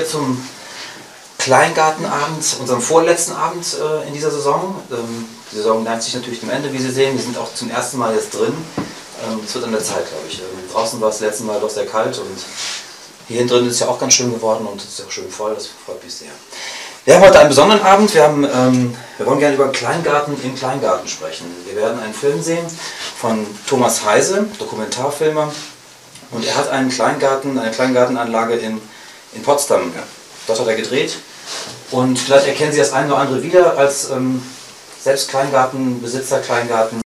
Hier zum Kleingartenabend, unserem vorletzten Abend äh, in dieser Saison. Ähm, die Saison neigt sich natürlich dem Ende, wie Sie sehen. Wir sind auch zum ersten Mal jetzt drin. Ähm, es wird an der Zeit, glaube ich. Ähm, draußen war es letzten Mal doch sehr kalt und hier drin ist es ja auch ganz schön geworden und es ist auch schön voll. Das freut mich sehr. Wir haben heute einen besonderen Abend. Wir, haben, ähm, wir wollen gerne über Kleingarten im Kleingarten sprechen. Wir werden einen Film sehen von Thomas Heise, Dokumentarfilmer. Und er hat einen Kleingarten, eine Kleingartenanlage in in Potsdam. Ja. Dort hat er gedreht. Und vielleicht erkennen Sie das eine oder andere wieder als ähm, selbst Kleingartenbesitzer, Kleingarten.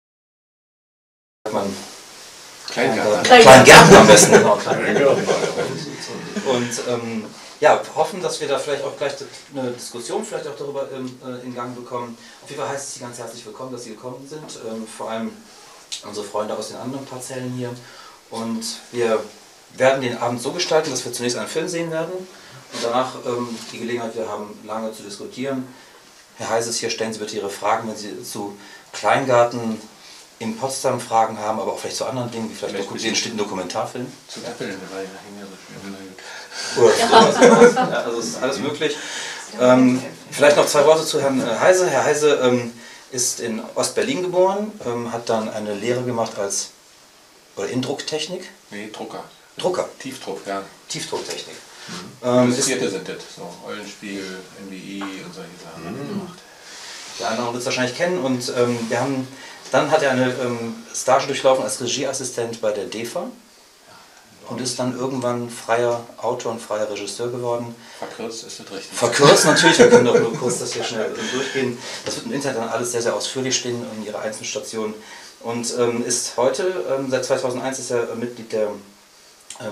Man Kleingärten. Kleingärten am besten, genau. Kleingärten. Und ähm, ja, hoffen, dass wir da vielleicht auch gleich eine Diskussion vielleicht auch darüber ähm, äh, in Gang bekommen. Auf jeden Fall heißt es Sie ganz herzlich willkommen, dass Sie gekommen sind. Ähm, vor allem unsere Freunde aus den anderen Parzellen hier. Und wir werden den Abend so gestalten, dass wir zunächst einen Film sehen werden und danach ähm, die Gelegenheit wir haben, lange zu diskutieren. Herr Heises, hier stellen Sie bitte Ihre Fragen, wenn Sie zu Kleingarten in Potsdam Fragen haben, aber auch vielleicht zu anderen Dingen, wie vielleicht, vielleicht den steht Dokumentarfilm. Zu Apple, der war ja so schön. ja, also es ist alles möglich. Ähm, vielleicht noch zwei Worte zu Herrn äh, Heise. Herr Heise ähm, ist in Ostberlin geboren, ähm, hat dann eine Lehre gemacht als oder in Drucktechnik. Nee, Drucker. Drucker. Tiefdruck, ja. Tiefdrucktechnik. Mhm. Ähm, sind das, so Eulenspiegel, NWI und solche Sachen mhm. gemacht. Der andere wird es wahrscheinlich kennen und ähm, wir haben, dann hat er eine ähm, Stage durchlaufen als Regieassistent bei der DEFA und ist dann irgendwann freier Autor und freier Regisseur geworden. Verkürzt ist das richtig. Verkürzt natürlich, wir können doch nur kurz das hier schnell durchgehen. Das wird im Internet dann alles sehr, sehr ausführlich stehen in ihrer einzelnen Station. Und ähm, ist heute, ähm, seit 2001 ist er Mitglied der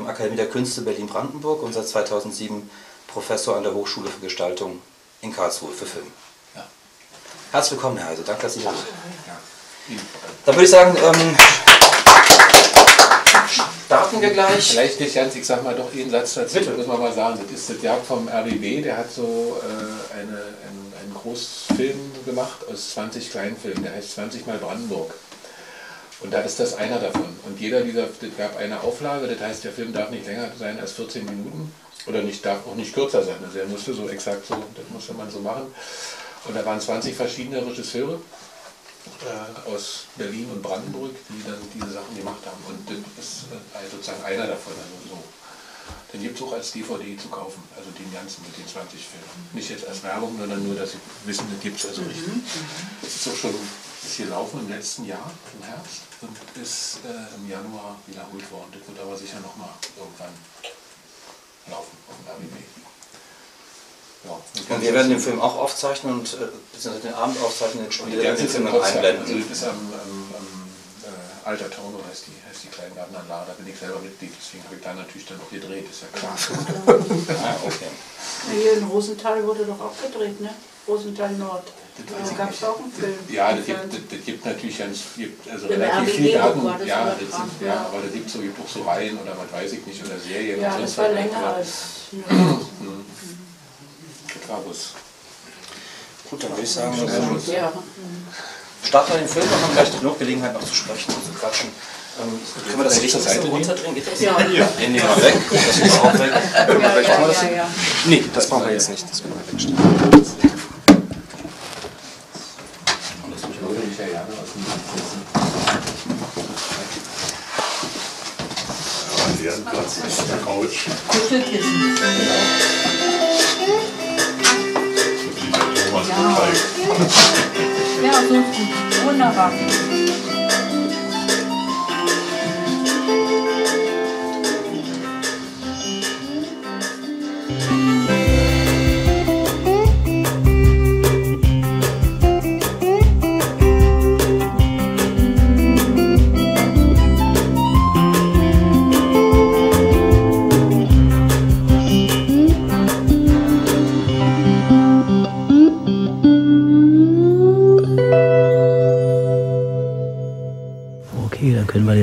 Akademie der Künste Berlin-Brandenburg und seit 2007 Professor an der Hochschule für Gestaltung in Karlsruhe für Film. Ja. Herzlich willkommen, Herr Heise. Danke, dass Sie hier sind. Ja. Dann würde ich sagen, ähm, starten wir gleich. Vielleicht nicht ganz, ich sag mal doch einen Satz dazu, Bitte. muss man mal sagen. Das ist das Jagd vom RBB, der hat so äh, eine, einen, einen Großfilm gemacht aus 20 Kleinfilmen, der heißt 20 mal Brandenburg. Und da ist das einer davon. Und jeder dieser, es gab eine Auflage, das heißt, der Film darf nicht länger sein als 14 Minuten oder nicht, darf auch nicht kürzer sein. Also er musste so exakt so, das musste man so machen. Und da waren 20 verschiedene Regisseure äh, aus Berlin und Brandenburg, die dann diese Sachen gemacht haben. Und das ist äh, sozusagen einer davon. Also so. Den gibt es auch als DVD zu kaufen, also den ganzen mit den 20 Filmen. Nicht jetzt als Werbung, sondern nur, dass Sie wissen, das gibt es also richtig. Mhm. Das ist auch schon ist hier laufen im letzten Jahr, im Herbst, und ist äh, im Januar wiederholt worden. Das wird aber sicher nochmal irgendwann laufen auf dem RBB. Ja, und wir werden den Film auch aufzeichnen und äh, den Abend aufzeichnen, den Spiel den Film dann einblenden. Also das ist am, am, am äh, Alter Tauno heißt die Kleingartenanlage, da bin ich selber Mitglied, deswegen habe ich da natürlich dann auch gedreht, ist ja klar. ah, okay. Hier in Rosenthal wurde doch auch gedreht, ne? Rosenthal Nord. Da gab es auch einen Film. Ja, das gibt, das, das gibt natürlich ganz, gibt also relativ viele Daten. Ja, das sind, ja, aber da gibt es so, gibt auch so Reihen oder was weiß ich nicht, oder Serien. Ja, das war länger als. Mhm. Das war was. Gut, dann würde ich sagen, ja. Starten wir den Film und haben gleich genug Gelegenheit noch zu sprechen und zu quatschen. Ähm, können wir das Licht zur Seite runterdrehen? Geht das? Ja. ja. Den nehmen wir weg. Das ist auch weg. Ja, ja, ja, ja, Nee, das brauchen wir jetzt nicht. Das können wir wegstellen. leeren Platz auf der Couch. Kuschelkissen. Genau. Ja. Gut. Wunderbar.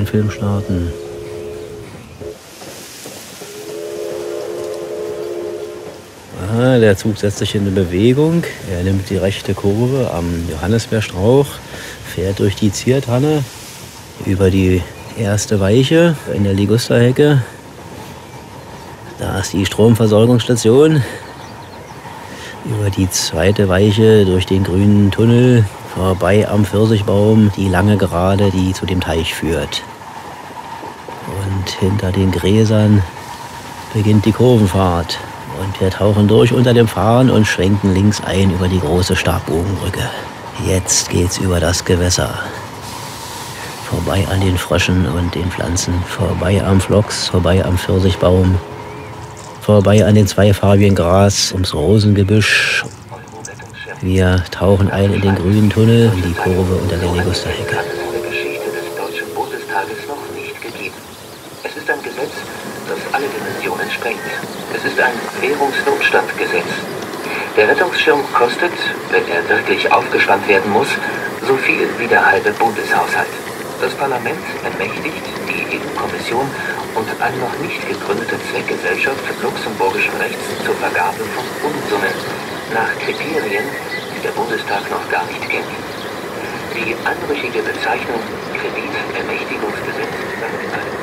Film starten. Ah, der Zug setzt sich in Bewegung. Er nimmt die rechte Kurve am Johannisbeerstrauch, fährt durch die Ziertanne über die erste Weiche in der Ligusterhecke. Da ist die Stromversorgungsstation. Über die zweite Weiche durch den grünen Tunnel vorbei am Pfirsichbaum die lange Gerade, die zu dem Teich führt. Hinter den Gräsern beginnt die Kurvenfahrt. Und wir tauchen durch unter dem Fahren und schwenken links ein über die große Stabbogenbrücke. Jetzt geht's über das Gewässer. Vorbei an den Fröschen und den Pflanzen, vorbei am Flochs, vorbei am Pfirsichbaum, vorbei an den zweifarbigen Gras, ums Rosengebüsch. Wir tauchen ein in den grünen Tunnel, in die Kurve unter der Legusterhecke. der Geschichte des Deutschen Bundestages noch nicht gegeben. Es ist ein Gesetz, das alle Sprengt. Es ist ein Währungsnotstandgesetz. Der Rettungsschirm kostet, wenn er wirklich aufgespannt werden muss, so viel wie der halbe Bundeshaushalt. Das Parlament ermächtigt die EU-Kommission und eine noch nicht gegründete Zweckgesellschaft luxemburgischen Rechts zur Vergabe von Unsummen nach Kriterien, die der Bundestag noch gar nicht kennt. Die anrüchige Bezeichnung Kreditermächtigungsgesetz sagt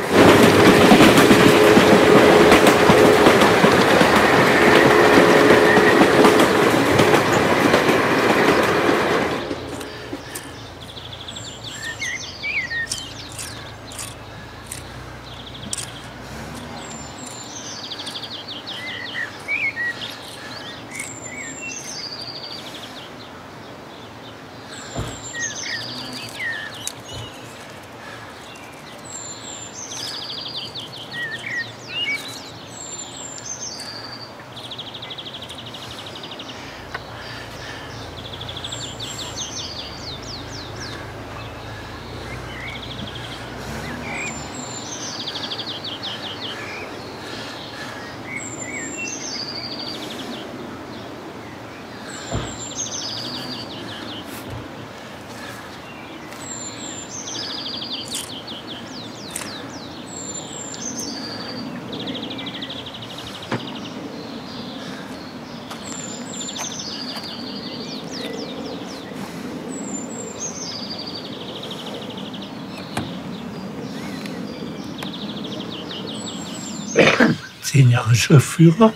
zehn Jahre Schriftführer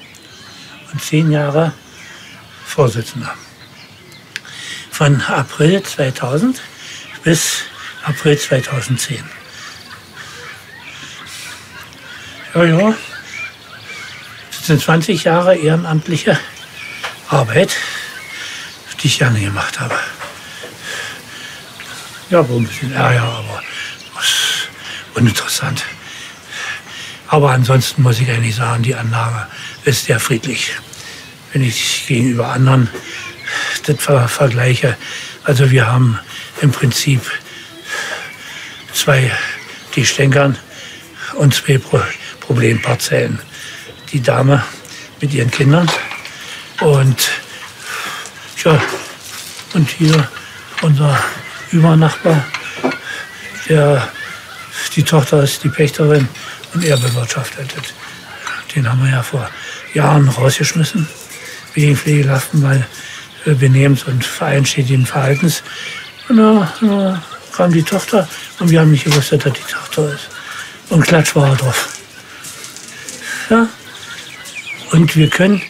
und zehn Jahre Vorsitzender. Von April 2000 bis April 2010. Ja, ja, das sind 20 Jahre ehrenamtliche Arbeit, die ich gerne gemacht habe. Ja, wohl ein bisschen Ärger, aber uninteressant. Aber ansonsten muss ich eigentlich sagen, die Anlage ist sehr friedlich. Wenn ich gegenüber anderen das ver vergleiche. Also wir haben im Prinzip zwei, die stänkern und zwei Pro Problemparzellen. Die Dame mit ihren Kindern und ja, und hier unser Übernachbar, der, die Tochter ist die Pächterin und er bewirtschaftet. es. Den haben wir ja vor Jahren rausgeschmissen, wegen Pflegelhaften, weil äh, Benehmens- und vereinschädigenden Verhaltens. Und da, da kam die Tochter und wir haben nicht gewusst, dass das die Tochter ist. Und klatsch war er drauf. Ja. Und wir können,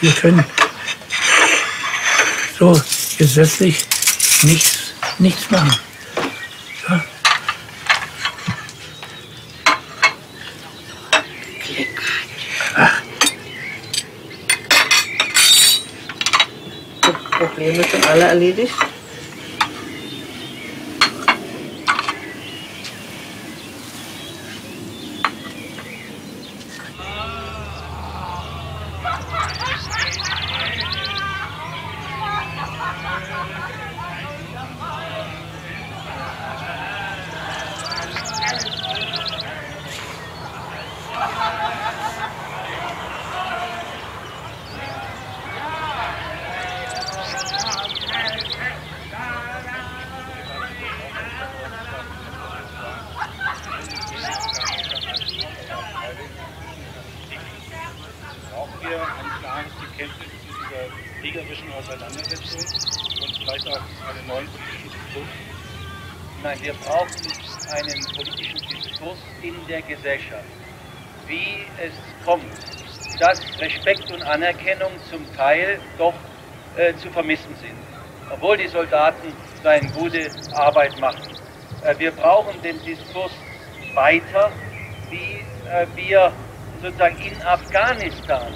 wir können so gesetzlich nichts, nichts machen. Ja. Probleme sind Respekt und Anerkennung zum Teil doch äh, zu vermissen sind, obwohl die Soldaten so eine gute Arbeit machen. Äh, wir brauchen den Diskurs weiter, wie äh, wir sozusagen in Afghanistan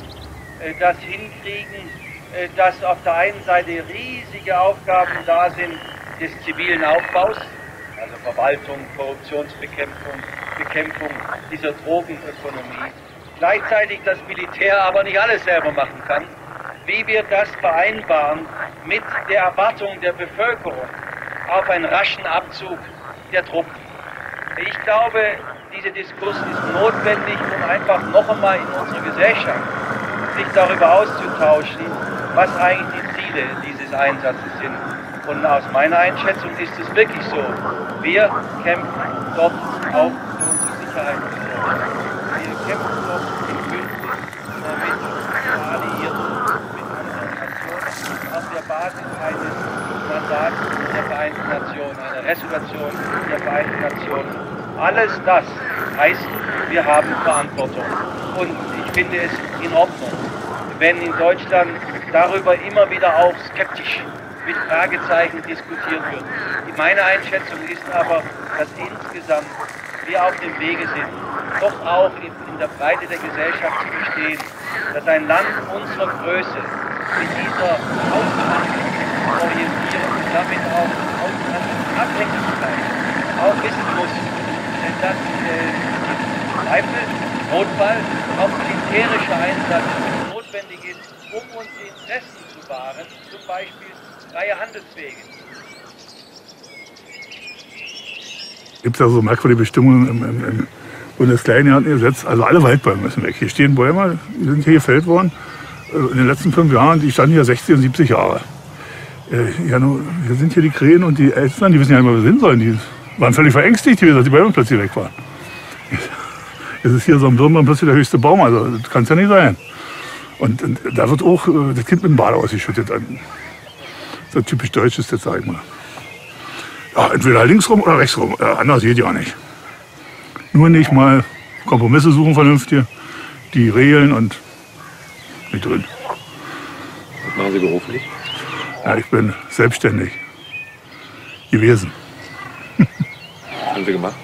äh, das hinkriegen, äh, dass auf der einen Seite riesige Aufgaben da sind des zivilen Aufbaus, also Verwaltung, Korruptionsbekämpfung, Bekämpfung dieser Drogenökonomie, gleichzeitig das Militär aber nicht alles selber machen kann, wie wir das vereinbaren mit der Erwartung der Bevölkerung auf einen raschen Abzug der Truppen. Ich glaube, dieser Diskurs ist notwendig, um einfach noch einmal in unserer Gesellschaft sich darüber auszutauschen, was eigentlich die Ziele dieses Einsatzes sind. Und aus meiner Einschätzung ist es wirklich so. Wir kämpfen dort auch für unsere Sicherheit. Wir kämpfen dort im Bündnis mit Alliierten, mit anderen Nationen, auf der Basis eines Mandats der Vereinten Nationen, einer Resolution der Vereinten Nationen. Alles das heißt, wir haben Verantwortung. Und ich finde es in Ordnung, wenn in Deutschland darüber immer wieder auch skeptisch mit Fragezeichen diskutiert wird. Meine Einschätzung ist aber, dass insgesamt wir auf dem Wege sind, doch auch in, der Breite der Gesellschaft zu verstehen, dass ein Land unserer Größe mit dieser Außenhandelsorientierung und damit auch Außenhandelsabhängigkeit auch wissen muss, dass äh, Zweifel, Notfall, auch militärischer Einsatz notwendig ist, um unsere Interessen zu wahren, zum Beispiel freie Handelswege. Gibt es ja so merkwürdige Bestimmungen im, im, im Bundeskleingartengesetz. Also alle Waldbäume müssen weg. Hier stehen Bäume, die sind hier gefällt worden. äh, In den letzten fünf Jahren, die standen hier 60 und 70 Jahre. Äh, Ja, nur, hier sind hier die Krähen und die Elstern, die wissen ja nicht mehr, wo sie hin sollen. Die waren völlig verängstigt, gewesen, dass die Bäume plötzlich weg waren. Jetzt ist hier so ein Birnbaum plötzlich der höchste Baum, also das kann es ja nicht sein. Und, und da wird auch äh, das Kind mit dem Bade ausgeschüttet. So typisch deutsch ist das, sag ich mal. Ja, entweder links rum oder rechts rum. Äh, anders geht ja nicht. Nur nicht mal Kompromisse suchen vernünftig, die regeln und nicht drin. Was machen Sie beruflich? Ja, ich bin selbstständig gewesen. Was haben Sie gemacht?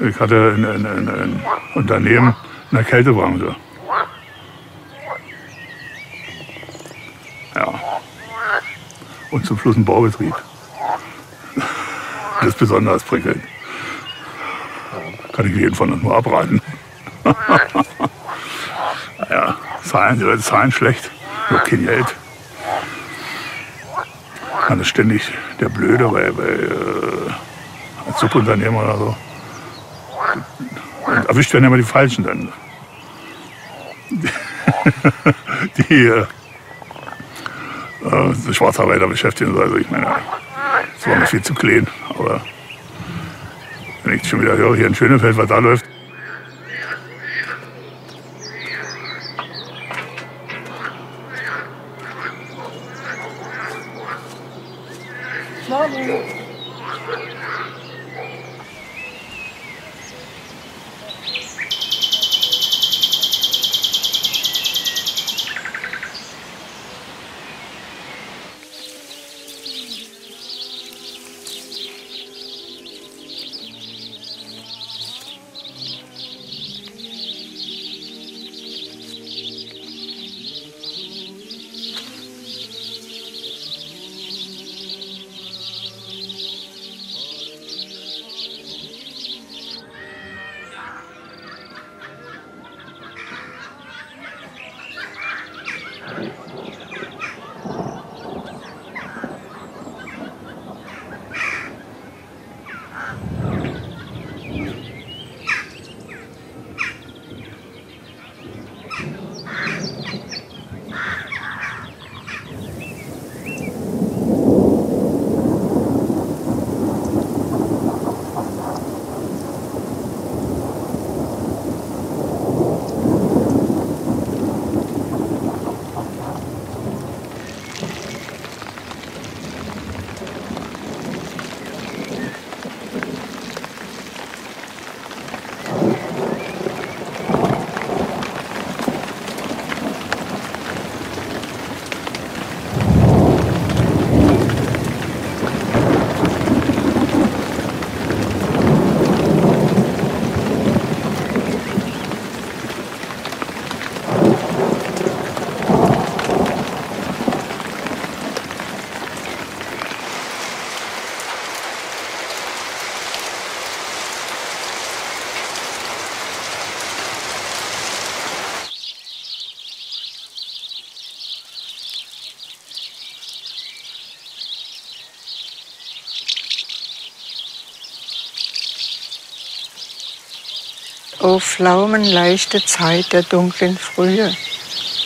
Ich hatte ein, ein, ein, ein Unternehmen in der Kältebranche. Ja. Und zum Schluss ein Baubetrieb. Das ist besonders prickelnd. Kann ich jeden von uns nur abraten. ja, Zahlen, zahlen schlecht. Nur kein Geld. Dann ist ständig der Blöde bei, äh, als Subunternehmer oder so. Und erwischt werden immer die Falschen dann. Die äh, äh, Schwarzarbeiter beschäftigen. Also ich meine, das war mir viel zu klein. Aber wenn ich schon wieder höre, hier in Schönefeld, was da läuft, O pflaumenleichte Zeit der dunklen Frühe,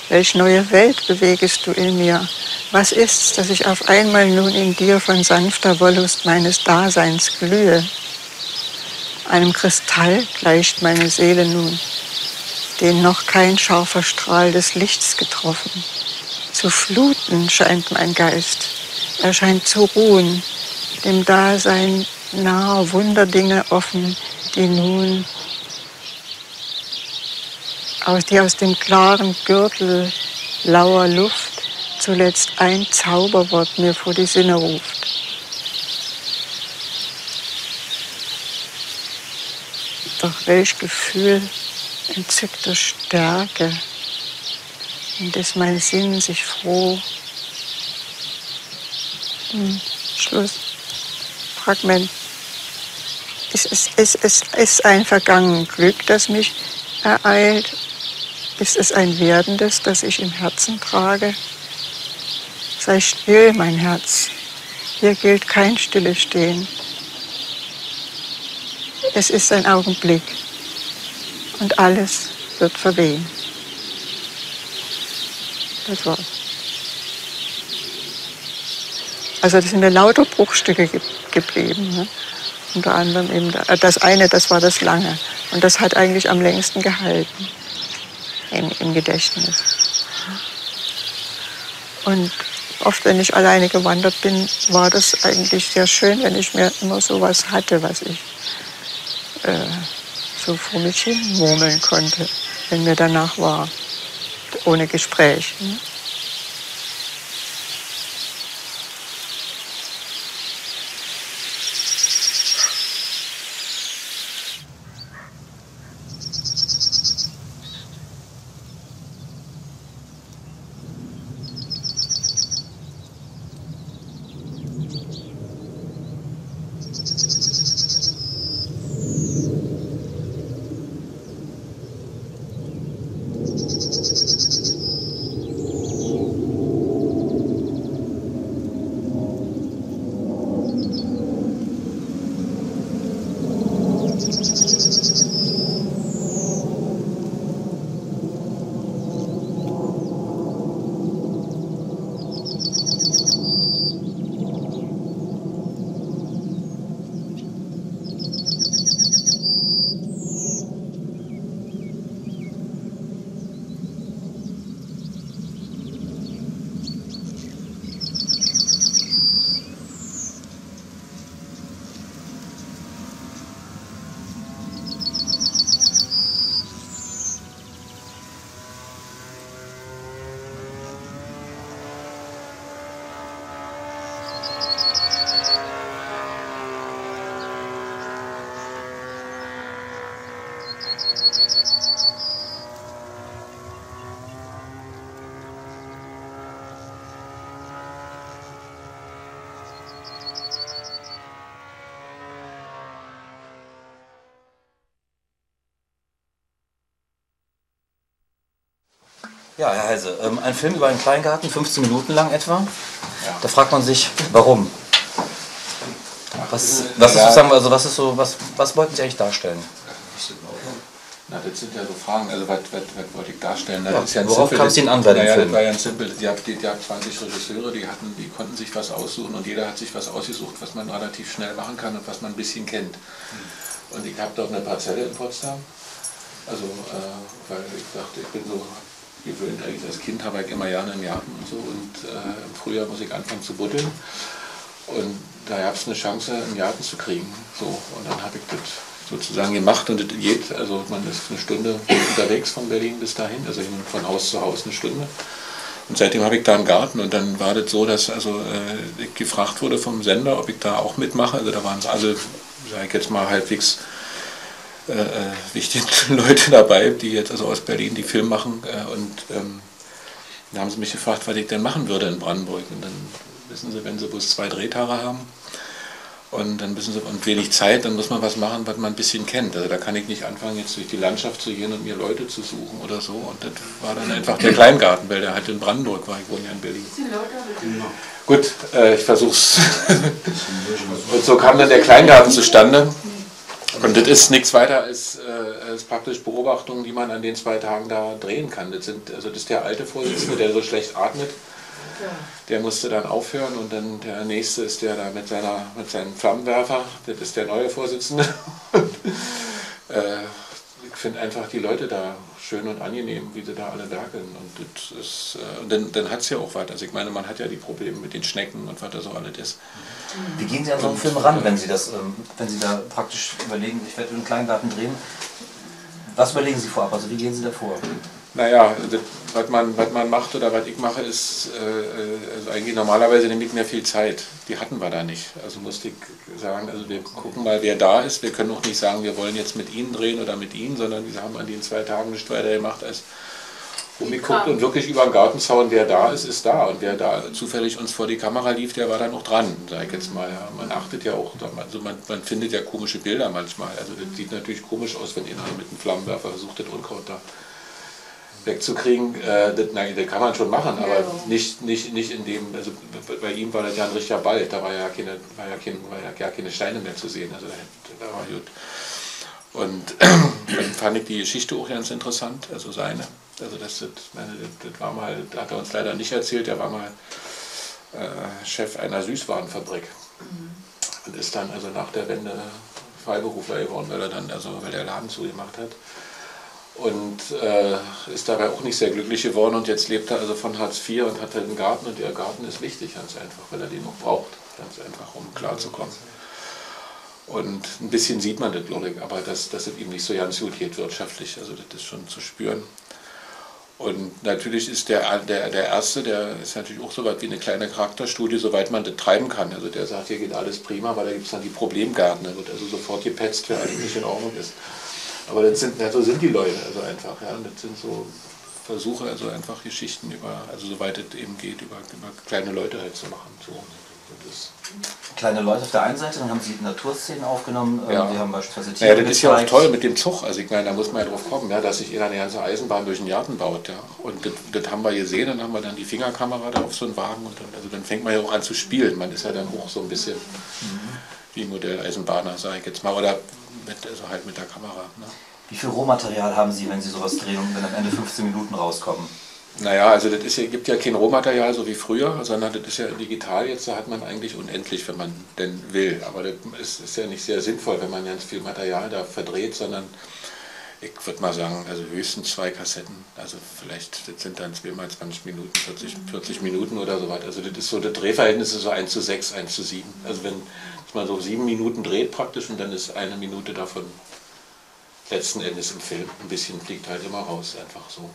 welch neue Welt bewegest du in mir? Was ist's, dass ich auf einmal nun in dir von sanfter Wollust meines Daseins glühe? Einem Kristall gleicht meine Seele nun, den noch kein scharfer Strahl des Lichts getroffen. Zu fluten scheint mein Geist, er scheint zu ruhen, dem Dasein nahe Wunderdinge offen, die nun die aus dem klaren Gürtel lauer Luft zuletzt ein Zauberwort mir vor die Sinne ruft. Doch welch Gefühl entzückter Stärke, indes mein Sinn sich froh. Hm, Schluss. Fragment. Es ist, es, es ist ein vergangenes Glück, das mich ereilt. Ist es ein Werdendes, das ich im Herzen trage? Sei still, mein Herz. Hier gilt kein stille Stehen. Es ist ein Augenblick und alles wird verwehen. Das war's. Also das sind mir lauter Bruchstücke ge geblieben. Ne? Unter anderem eben das eine, das war das lange. Und das hat eigentlich am längsten gehalten im, im Gedächtnis. Und oft, wenn ich alleine gewandert bin, war das eigentlich sehr schön, wenn ich mir immer so was hatte, was ich äh, so vor mich hin murmeln konnte, wenn mir danach war, ohne Gespräch. Ne? Ja, Herr Heise, ähm, ein Film über einen Kleingarten, 15 Minuten lang etwa. Da fragt man sich, warum? Was, was ist sozusagen, also was ist so, was, was wollten Sie eigentlich darstellen? Na, das sind ja so Fragen, also was, was, was wollte ich darstellen? Ja, ja worauf kam es Ihnen an bei dem naja, Film? Das war ja ein simpel, die die, die habt 20 Regisseure, die, hatten, die konnten sich was aussuchen und jeder hat sich was ausgesucht, was man relativ schnell machen kann und was man ein bisschen kennt. Und ich habe dort eine Parzelle in Potsdam, also äh, weil ich dachte, ich bin so gewöhnt, als Kind habe ich immer gerne im Garten und so und äh, im Frühjahr muss ich anfangen zu buddeln. Und da gab es eine Chance, einen Garten zu kriegen. So, und dann habe ich das sozusagen gemacht und das geht, also man ist eine Stunde unterwegs von Berlin bis dahin, also von Haus zu Haus eine Stunde. Und seitdem habe ich da einen Garten und dann war das so, dass also äh, gefragt wurde vom Sender, ob ich da auch mitmache. Also da waren es alle, sage ich jetzt mal, halbwegs äh, äh, wichtige Leute dabei, die jetzt also aus Berlin die Film machen. Äh, und ähm, dann haben sie mich gefragt, was ich denn machen würde in Brandenburg. Und dann wissen sie, wenn sie bloß zwei Drehtage haben und dann wissen sie, und wenig Zeit, dann muss man was machen, was man ein bisschen kennt. Also da kann ich nicht anfangen, jetzt durch die Landschaft zu gehen und mir Leute zu suchen oder so. Und das war dann einfach der Kleingarten, weil der halt in Brandenburg war. Ich wohne ja in Berlin. Gut, äh, ich versuch's. und so kam dann der Kleingarten zustande. Und das ist nichts weiter als äh, als praktisch Beobachtungen, die man an den zwei Tagen da drehen kann. Das, sind, also das ist der alte Vorsitzende, der so schlecht atmet. Der musste dann aufhören und dann der nächste ist der da mit, seiner, mit seinem Flammenwerfer, das ist der neue Vorsitzende. äh, finde einfach die Leute da schön und angenehm, wie sie da alle werkeln. Und, das ist, äh, und dann, dann hat es ja auch was. Also ich meine, man hat ja die Probleme mit den Schnecken und was da so alles ist. Wie gehen Sie an so einen Und, Film ran, äh, wenn Sie das, ähm, wenn Sie da praktisch überlegen, ich werde einen Kleingarten drehen? Was überlegen Sie vorab? Also wie gehen Sie da vor? Naja, das, was, man, man macht oder was ich mache, ist äh, äh, also eigentlich normalerweise nehme ich mir viel Zeit. Die hatten wir da nicht. Also musste ich sagen, also wir gucken mal, wer da ist. Wir können auch nicht sagen, wir wollen jetzt mit Ihnen drehen oder mit Ihnen, sondern wir haben an den zwei Tagen nicht weiter gemacht als rumgeguckt und wirklich über den Gartenzaun, wer da ist, ist da. Und wer da zufällig uns vor die Kamera lief, der war dann auch dran, sage ich jetzt mal. Ja. Man achtet ja auch, also man, man findet ja komische Bilder manchmal. Also das sieht natürlich komisch aus, wenn einer mit einem Flammenwerfer versucht, das Unkraut da wegzukriegen, äh, das, nein, das kann man schon machen, aber Ja. nicht, nicht, nicht in dem, also bei ihm war das ja ein richtiger Ball, da war ja keine, war ja kein, war ja gar keine Steine mehr zu sehen, also da, war gut. Und dann fand ich die Geschichte auch ganz interessant, also seine. Also das, das, meine, das, war mal, das hat er uns leider nicht erzählt, er war mal äh, Chef einer Süßwarenfabrik und ist dann also nach der Wende Freiberufler geworden, weil er dann, also weil der Laden zugemacht hat und äh, ist dabei auch nicht sehr glücklich geworden und jetzt lebt er also von Hartz IV und hat halt einen Garten und der Garten ist wichtig ganz einfach, weil er den auch braucht, ganz einfach, um klarzukommen. Und ein bisschen sieht man das, glaube ich, aber dass, dass es ihm nicht so ganz gut geht wirtschaftlich, also das ist schon zu spüren. Und natürlich ist der, der, der Erste, der ist natürlich auch so weit wie eine kleine Charakterstudie, soweit man das treiben kann. Also der sagt, hier geht alles prima, weil da gibt es dann die Problemgärten, da wird also sofort gepetzt, wer alles nicht in Ordnung ist. Aber das sind, ja, so sind die Leute also einfach. Ja. Und das sind so Versuche, also einfach Geschichten über, also soweit es eben geht, über, über kleine Leute halt zu machen. So. Kleine Leute auf der einen Seite, dann haben Sie Naturszenen aufgenommen, ähm, Ja. Sie haben beispielsweise Tiere Ja, das ist ja auch gezeigt. toll mit dem Zug. Also ich meine, da muss man ja drauf kommen, ja, dass sich einer eine ganze Eisenbahn durch den Garten baut. Ja. Und das, das haben wir gesehen, dann haben wir dann die Fingerkamera da auf so einen Wagen und dann, also dann fängt man ja auch an zu spielen. Man ist ja dann auch so ein bisschen wie Modelleisenbahner, sage ich jetzt mal, oder mit, also halt mit der Kamera. Ne. Wie viel Rohmaterial haben Sie, wenn Sie sowas drehen und wenn am Ende 15 Minuten rauskommen? Naja, also das ist gibt ja kein Rohmaterial so wie früher, sondern das ist ja digital jetzt, da hat man eigentlich unendlich, wenn man denn will. Aber das ist, ist ja nicht sehr sinnvoll, wenn man ganz viel Material da verdreht, sondern ich würde mal sagen, also höchstens zwei Kassetten. Also vielleicht, das sind dann zweimal 20 Minuten, 40, 40 Minuten oder so weiter. Also das ist so, das Drehverhältnis ist so 1 zu 6, 1 zu 7. Also wenn man so sieben Minuten dreht praktisch und dann ist eine Minute davon letzten Endes im Film. Ein bisschen fliegt halt immer raus, einfach so.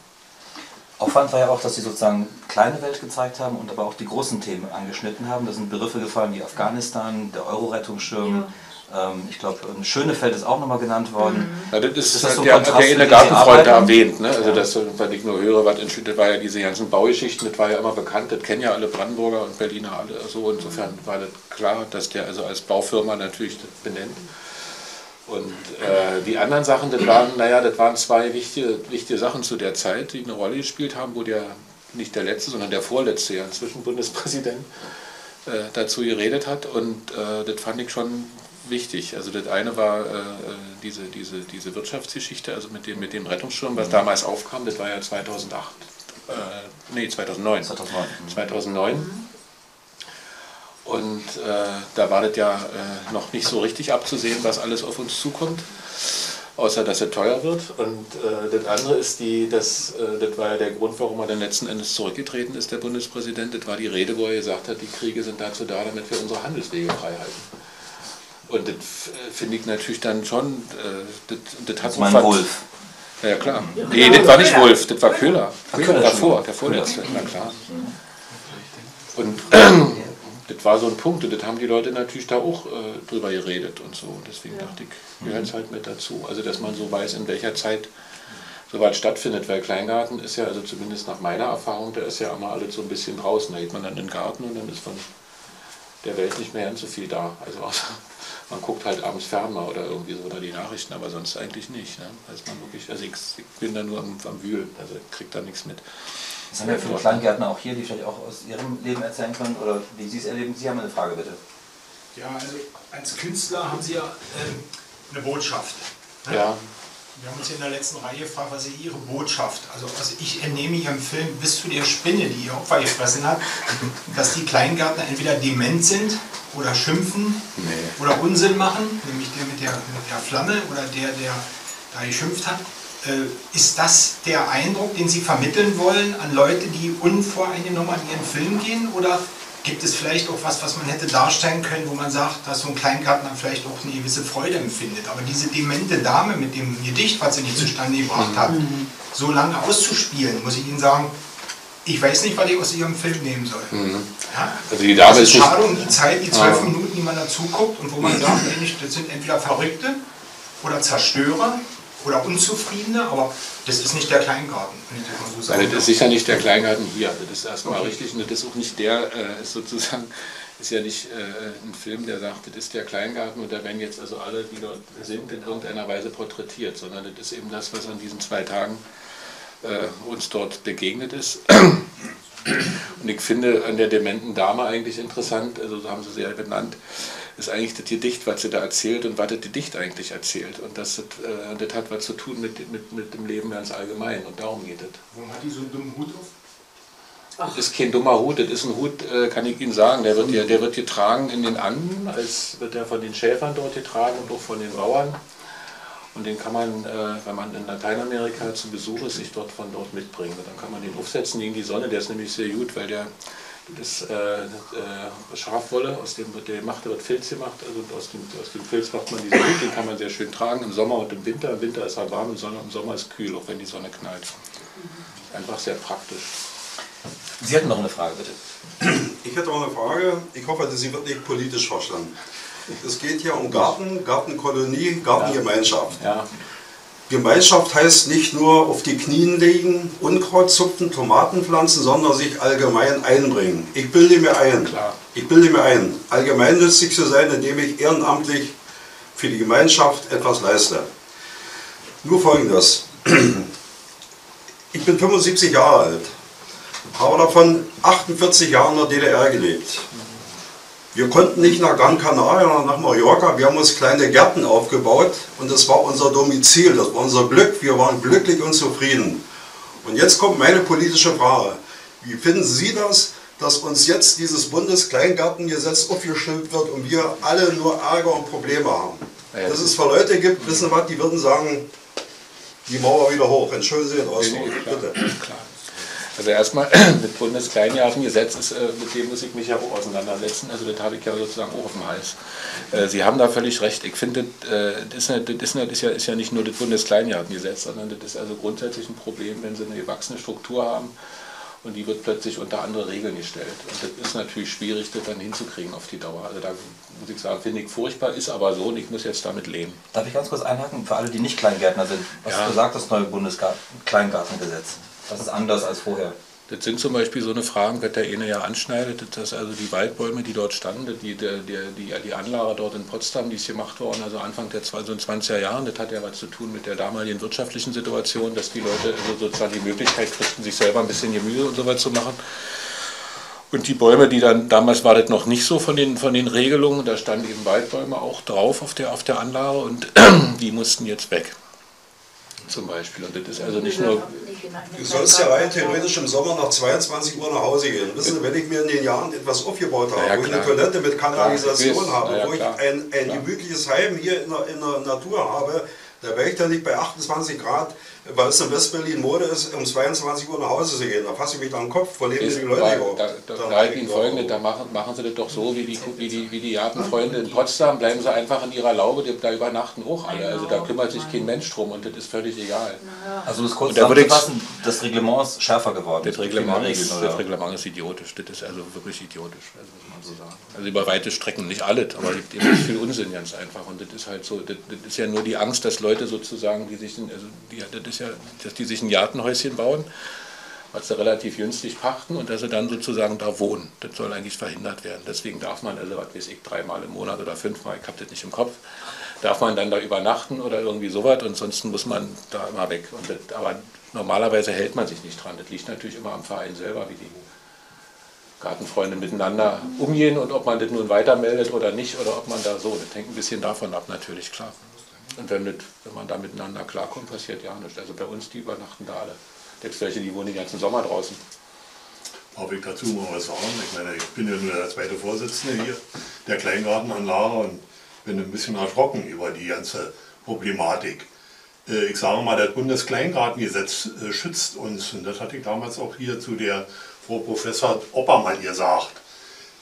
Aufwand war ja auch, dass Sie sozusagen kleine Welt gezeigt haben und aber auch die großen Themen angeschnitten haben. Da sind Begriffe gefallen wie Afghanistan, der Euro-Rettungsschirm. Ähm, ich glaube, Schönefeld ist auch nochmal genannt worden. Ja, das ist, das so der, der mit in der dem Sie Gartenfreund da arbeiten? erwähnt. Ne? Also Ja. das, wenn ich nur höre, was entsteht, das war ja diese ganzen Baugeschichten, das war ja immer bekannt, das kennen ja alle Brandenburger und Berliner alle so. Insofern war das klar, dass der also als Baufirma natürlich das benennt. Und äh, die anderen Sachen, das waren, naja, das waren zwei wichtige, wichtige Sachen zu der Zeit, die eine Rolle gespielt haben, wo der, nicht der letzte, sondern der vorletzte ja inzwischen Bundespräsident äh, dazu geredet hat. Und äh, das fand ich schon wichtig. Also das eine war äh, äh, diese, diese, diese Wirtschaftsgeschichte, also mit dem, mit dem Rettungsschirm, was damals aufkam, das war ja 2008, äh, nee, 2009. 2009. 2009. Und äh, da war das ja äh, noch nicht so richtig abzusehen, was alles auf uns zukommt, außer dass es teuer wird. Und äh, das andere ist, die, das, das war ja der Grund, warum er dann letzten Endes zurückgetreten ist, der Bundespräsident. Das war die Rede, wo er gesagt hat, die Kriege sind dazu da, damit wir unsere Handelswege frei halten. Und das äh, finde ich natürlich dann schon, äh, das, das hat was- Wolf? Ja, ja, klar. Nee, das war nicht Wolf, das war Köhler. Köhler davor, der vorletzte, na klar. Und das war so ein Punkt und das haben die Leute natürlich da auch äh, drüber geredet und so. Und deswegen dachte ich, gehört es halt mit dazu. Also, dass man so weiß, in welcher Zeit sowas stattfindet, weil Kleingarten ist ja, also zumindest nach meiner Erfahrung, da ist ja immer alles so ein bisschen draußen. Da geht man dann in den Garten und dann ist von der Welt nicht mehr ganz so viel da. Also außer man guckt halt abends Fernseher oder irgendwie so oder die Nachrichten, aber sonst eigentlich nicht. Ne? Also man wirklich, also ich, ich bin da nur am, am Wühlen, also ich krieg da nichts mit. Es haben ja viele Kleingärtner auch hier, die vielleicht auch aus ihrem Leben erzählen können oder wie Sie es erleben. Sie haben eine Frage, bitte. Ja, also als Künstler haben Sie ja ähm, eine Botschaft. ne? Ja. Wir haben uns in der letzten Reihe gefragt, was ist Ihre Botschaft? Also, also ich entnehme hier im Film bis zu der Spinne, die ihr Opfer gefressen hat, dass die Kleingärtner entweder dement sind oder schimpfen Nee. oder Unsinn machen, nämlich der mit der, mit der Flamme oder der, der da geschimpft hat. Äh, ist das der Eindruck, den Sie vermitteln wollen an Leute, die unvoreingenommen an Ihren Film gehen? Oder gibt es vielleicht auch was, was man hätte darstellen können, wo man sagt, dass so ein Kleingärtner vielleicht auch eine gewisse Freude empfindet? Aber diese demente Dame mit dem Gedicht, was sie nicht zustande gebracht hat, so lange auszuspielen, muss ich Ihnen sagen, ich weiß nicht, was ich aus Ihrem Film nehmen soll. Ja? Also die Dame das ist schade um die Zeit, die zwölf Ah. Minuten, die man dazu guckt und wo man sagt, das sind entweder Verrückte oder Zerstörer oder Unzufriedene, aber das ist nicht der Kleingarten, wenn ich das mal so sagen Nein, das ist sicher nicht der Kleingarten hier. Das ist erstmal richtig und das ist auch nicht der, äh, ist sozusagen, ist ja nicht äh, ein Film, der sagt, das ist der Kleingarten und da werden jetzt also alle, die dort sind, in irgendeiner Weise porträtiert, sondern das ist eben das, was an diesen zwei Tagen äh, uns dort begegnet ist. Und ich finde an der dementen Dame eigentlich interessant, also so haben sie sie ja benannt, ist eigentlich das Gedicht, was sie da erzählt und was das Gedicht eigentlich erzählt. Und das, äh, das hat was zu tun mit, mit, mit dem Leben ganz allgemein und darum geht es. Warum hat die so einen dummen Hut auf? Das ist kein dummer Hut, das ist ein Hut, äh, kann ich Ihnen sagen, der wird, ja- der wird getragen in den Anden, als wird er von den Schäfern dort getragen und auch von den Bauern. Und den kann man, äh, wenn man in Lateinamerika zu Besuch ist, sich dort von dort mitbringen. Und dann kann man den aufsetzen gegen die Sonne, der ist nämlich sehr gut, weil der das ist äh, äh, Schafwolle, aus dem wird der gemacht, wird Filz gemacht, also aus dem, aus dem Filz macht man diesen Hut, den kann man sehr schön tragen im Sommer und im Winter. Im Winter ist er warm, im Sommer, im Sommer ist kühl, auch wenn die Sonne knallt. Einfach sehr praktisch. Sie hatten noch eine Frage, bitte. Ich hätte noch eine Frage. Ich hoffe, sie wird nicht politisch verstanden. Es geht hier um Garten, Gartenkolonie, Gartengemeinschaft. Gemeinschaft heißt nicht nur auf die Knien legen, Unkraut zupfen, Tomaten pflanzen, sondern sich allgemein einbringen. Ich bilde mir ein, ich bilde mir ein, allgemeinnützig zu sein, indem ich ehrenamtlich für die Gemeinschaft etwas leiste. Nur folgendes. Ich bin 75 Jahre alt, habe davon 48 Jahre in der DDR gelebt. Wir konnten nicht nach Gran Canaria oder nach Mallorca, wir haben uns kleine Gärten aufgebaut und das war unser Domizil, das war unser Glück, wir waren glücklich und zufrieden. Und jetzt kommt meine politische Frage. Wie finden Sie das, dass uns jetzt dieses Bundeskleingartengesetz aufgestimmt wird und wir alle nur Ärger und Probleme haben? Dass es für Leute gibt, wissen Sie was, die würden sagen, die Mauer wieder hoch. Entschuldigen Sie den Ausdruck, bitte. Also erstmal, das Bundeskleingartengesetz ist, äh, mit dem muss ich mich ja auch auseinandersetzen. Also das habe ich ja sozusagen auch auf dem Hals. Äh, Sie haben da völlig recht. Ich finde, das, äh, das, ist, nicht- das ist, ja, ist ja nicht nur das Bundeskleingartengesetz, sondern das ist also grundsätzlich ein Problem, wenn Sie eine gewachsene Struktur haben und die wird plötzlich unter andere Regeln gestellt. Und das ist natürlich schwierig, das dann hinzukriegen auf die Dauer. Also da muss ich sagen, finde ich furchtbar, ist aber so und ich muss jetzt damit leben. Darf ich ganz kurz einhaken? Für alle, die nicht Kleingärtner sind, was Ja. besagt das neue Bundeskleingartengesetz? Was ist anders als vorher? Das sind zum Beispiel so eine Fragen, was der eine ja anschneidet, dass also die Waldbäume, die dort standen, die, der, die, die Anlage dort in Potsdam, die ist gemacht worden, also Anfang der zwei- so in 20er Jahren, das hat ja was zu tun mit der damaligen wirtschaftlichen Situation, dass die Leute also sozusagen die Möglichkeit kriegten, sich selber ein bisschen Gemüse und so weiter zu machen. Und die Bäume, die dann, damals war das noch nicht so von den, von den Regelungen, da standen eben Waldbäume auch drauf auf der, auf der Anlage und die mussten jetzt weg. Zum Beispiel. Und das ist also nicht nur Du sollst ja rein theoretisch im Sommer nach 22 Uhr nach Hause gehen. Wissen Sie, wenn ich mir in den Jahren etwas aufgebaut habe, ja, wo ich eine. Toilette mit Kanalisation weiß. habe, ja, wo ich ein, ein gemütliches Heim hier in der, in der Natur habe, da wäre ich dann nicht bei 28 Grad, weil es in Westberlin Mode ist, um 22 Uhr nach Hause zu gehen. Da fasse ich mich dann den Kopf, wo leben die Leute da, überhaupt? da, da, da halt Ihnen folgende, da machen, machen Sie das doch so wie die, wie die, wie die Gartenfreunde in Potsdam, bleiben Sie einfach in Ihrer Laube, die- da übernachten auch alle. Also da kümmert sich kein Mensch drum und das ist völlig egal. Also das kurz Und da würde ich- zusammenzufassen, das Reglement ist schärfer geworden. Das Es Reglement, ist, das? Reglement ist idiotisch, das ist also wirklich idiotisch, also muss man so sagen. Also über weite Strecken, nicht alles, aber es gibt viel Unsinn ganz einfach. Und das ist halt so, das, das ist ja nur die Angst, dass Leute sozusagen, die sich, also die, das ist ja, dass die sich ein Gartenhäuschen bauen, was sie relativ günstig pachten und dass sie dann sozusagen da wohnen. Das soll eigentlich verhindert werden. Deswegen darf man, also was weiß ich, dreimal im Monat oder fünfmal, ich habe das nicht im Kopf, darf man dann da übernachten oder irgendwie sowas und sonst muss man da immer weg. Das, aber normalerweise hält man sich nicht dran. Das liegt natürlich immer am Verein selber, wie die Gartenfreunde miteinander umgehen und ob man das nun weitermeldet oder nicht oder ob man da so, das hängt ein bisschen davon ab, natürlich, klar. Und wenn, mit, wenn man da miteinander klarkommt, passiert ja nichts. Also bei uns, die übernachten da alle. Selbst welche, die wohnen den ganzen Sommer draußen. Darf ich dazu mal was sagen? Ich meine, ich bin ja nur der zweite Vorsitzende hier der Kleingartenanlage und bin ein bisschen erschrocken über die ganze Problematik. Äh, Ich sage mal, das Bundeskleingartengesetz äh, schützt uns, und das hatte ich damals auch hier zu der Frau Professor Oppermann gesagt,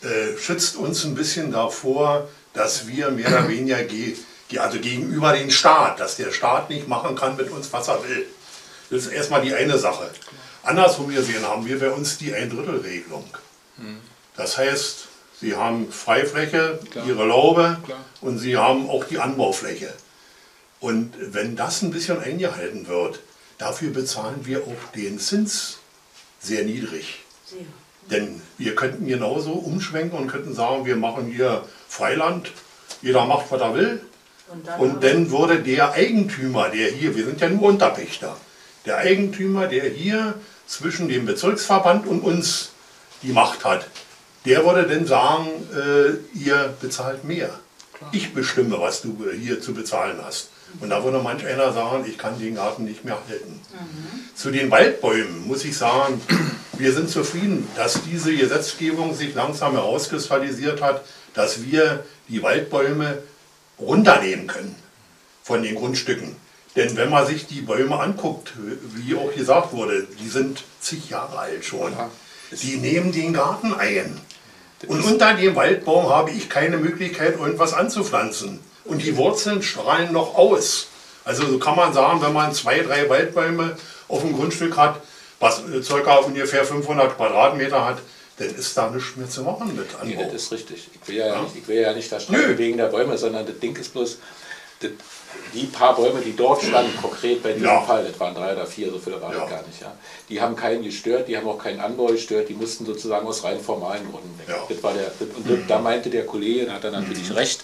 äh, schützt uns ein bisschen davor, dass wir mehr oder weniger ge- also gegenüber dem Staat, dass der Staat nicht machen kann mit uns, was er will. Das ist erstmal die eine Sache. Andersrum gesehen haben wir bei uns die Ein-Drittel-Regelung. Das heißt, sie haben Freifläche, ihre Laube und sie haben auch die Anbaufläche. Und wenn das ein bisschen eingehalten wird, dafür bezahlen wir auch den Zins sehr niedrig. Denn wir könnten genauso umschwenken und könnten sagen, wir machen hier Freiland, jeder macht, was er will. Und dann würde der Eigentümer, der hier, wir sind ja nur Unterpächter, der Eigentümer, der hier zwischen dem Bezirksverband und uns die Macht hat, der würde dann sagen, äh, ihr bezahlt mehr. Ich bestimme, was du hier zu bezahlen hast. Und da würde manch einer sagen, ich kann den Garten nicht mehr halten. Zu den Waldbäumen muss ich sagen, wir sind zufrieden, dass diese Gesetzgebung sich langsam herauskristallisiert hat, dass wir die Waldbäume runternehmen können von den Grundstücken. Denn wenn man sich die Bäume anguckt, wie auch gesagt wurde, die sind zig Jahre alt schon. Die nehmen den Garten ein. Und unter dem Waldbaum habe ich keine Möglichkeit, irgendwas anzupflanzen. Und die Wurzeln strahlen noch aus. Also so kann man sagen, wenn man zwei, drei Waldbäume auf dem Grundstück hat, was circa ungefähr 500 Quadratmeter hat, dann ist da nichts mehr zu machen mit Nee, Anbau. das ist richtig. Ich will ja, Nicht, ich will ja nicht das streiten wegen der Bäume, sondern das Ding ist bloß, das, die paar Bäume, die dort standen, konkret bei diesem Ja. Fall, das waren drei oder vier, so viele waren es gar nicht, ja. die haben keinen gestört, die haben auch keinen Anbau gestört, die mussten sozusagen aus rein formalen Gründen weg. Das war der, das, und das, da meinte der Kollege, da hat er natürlich recht,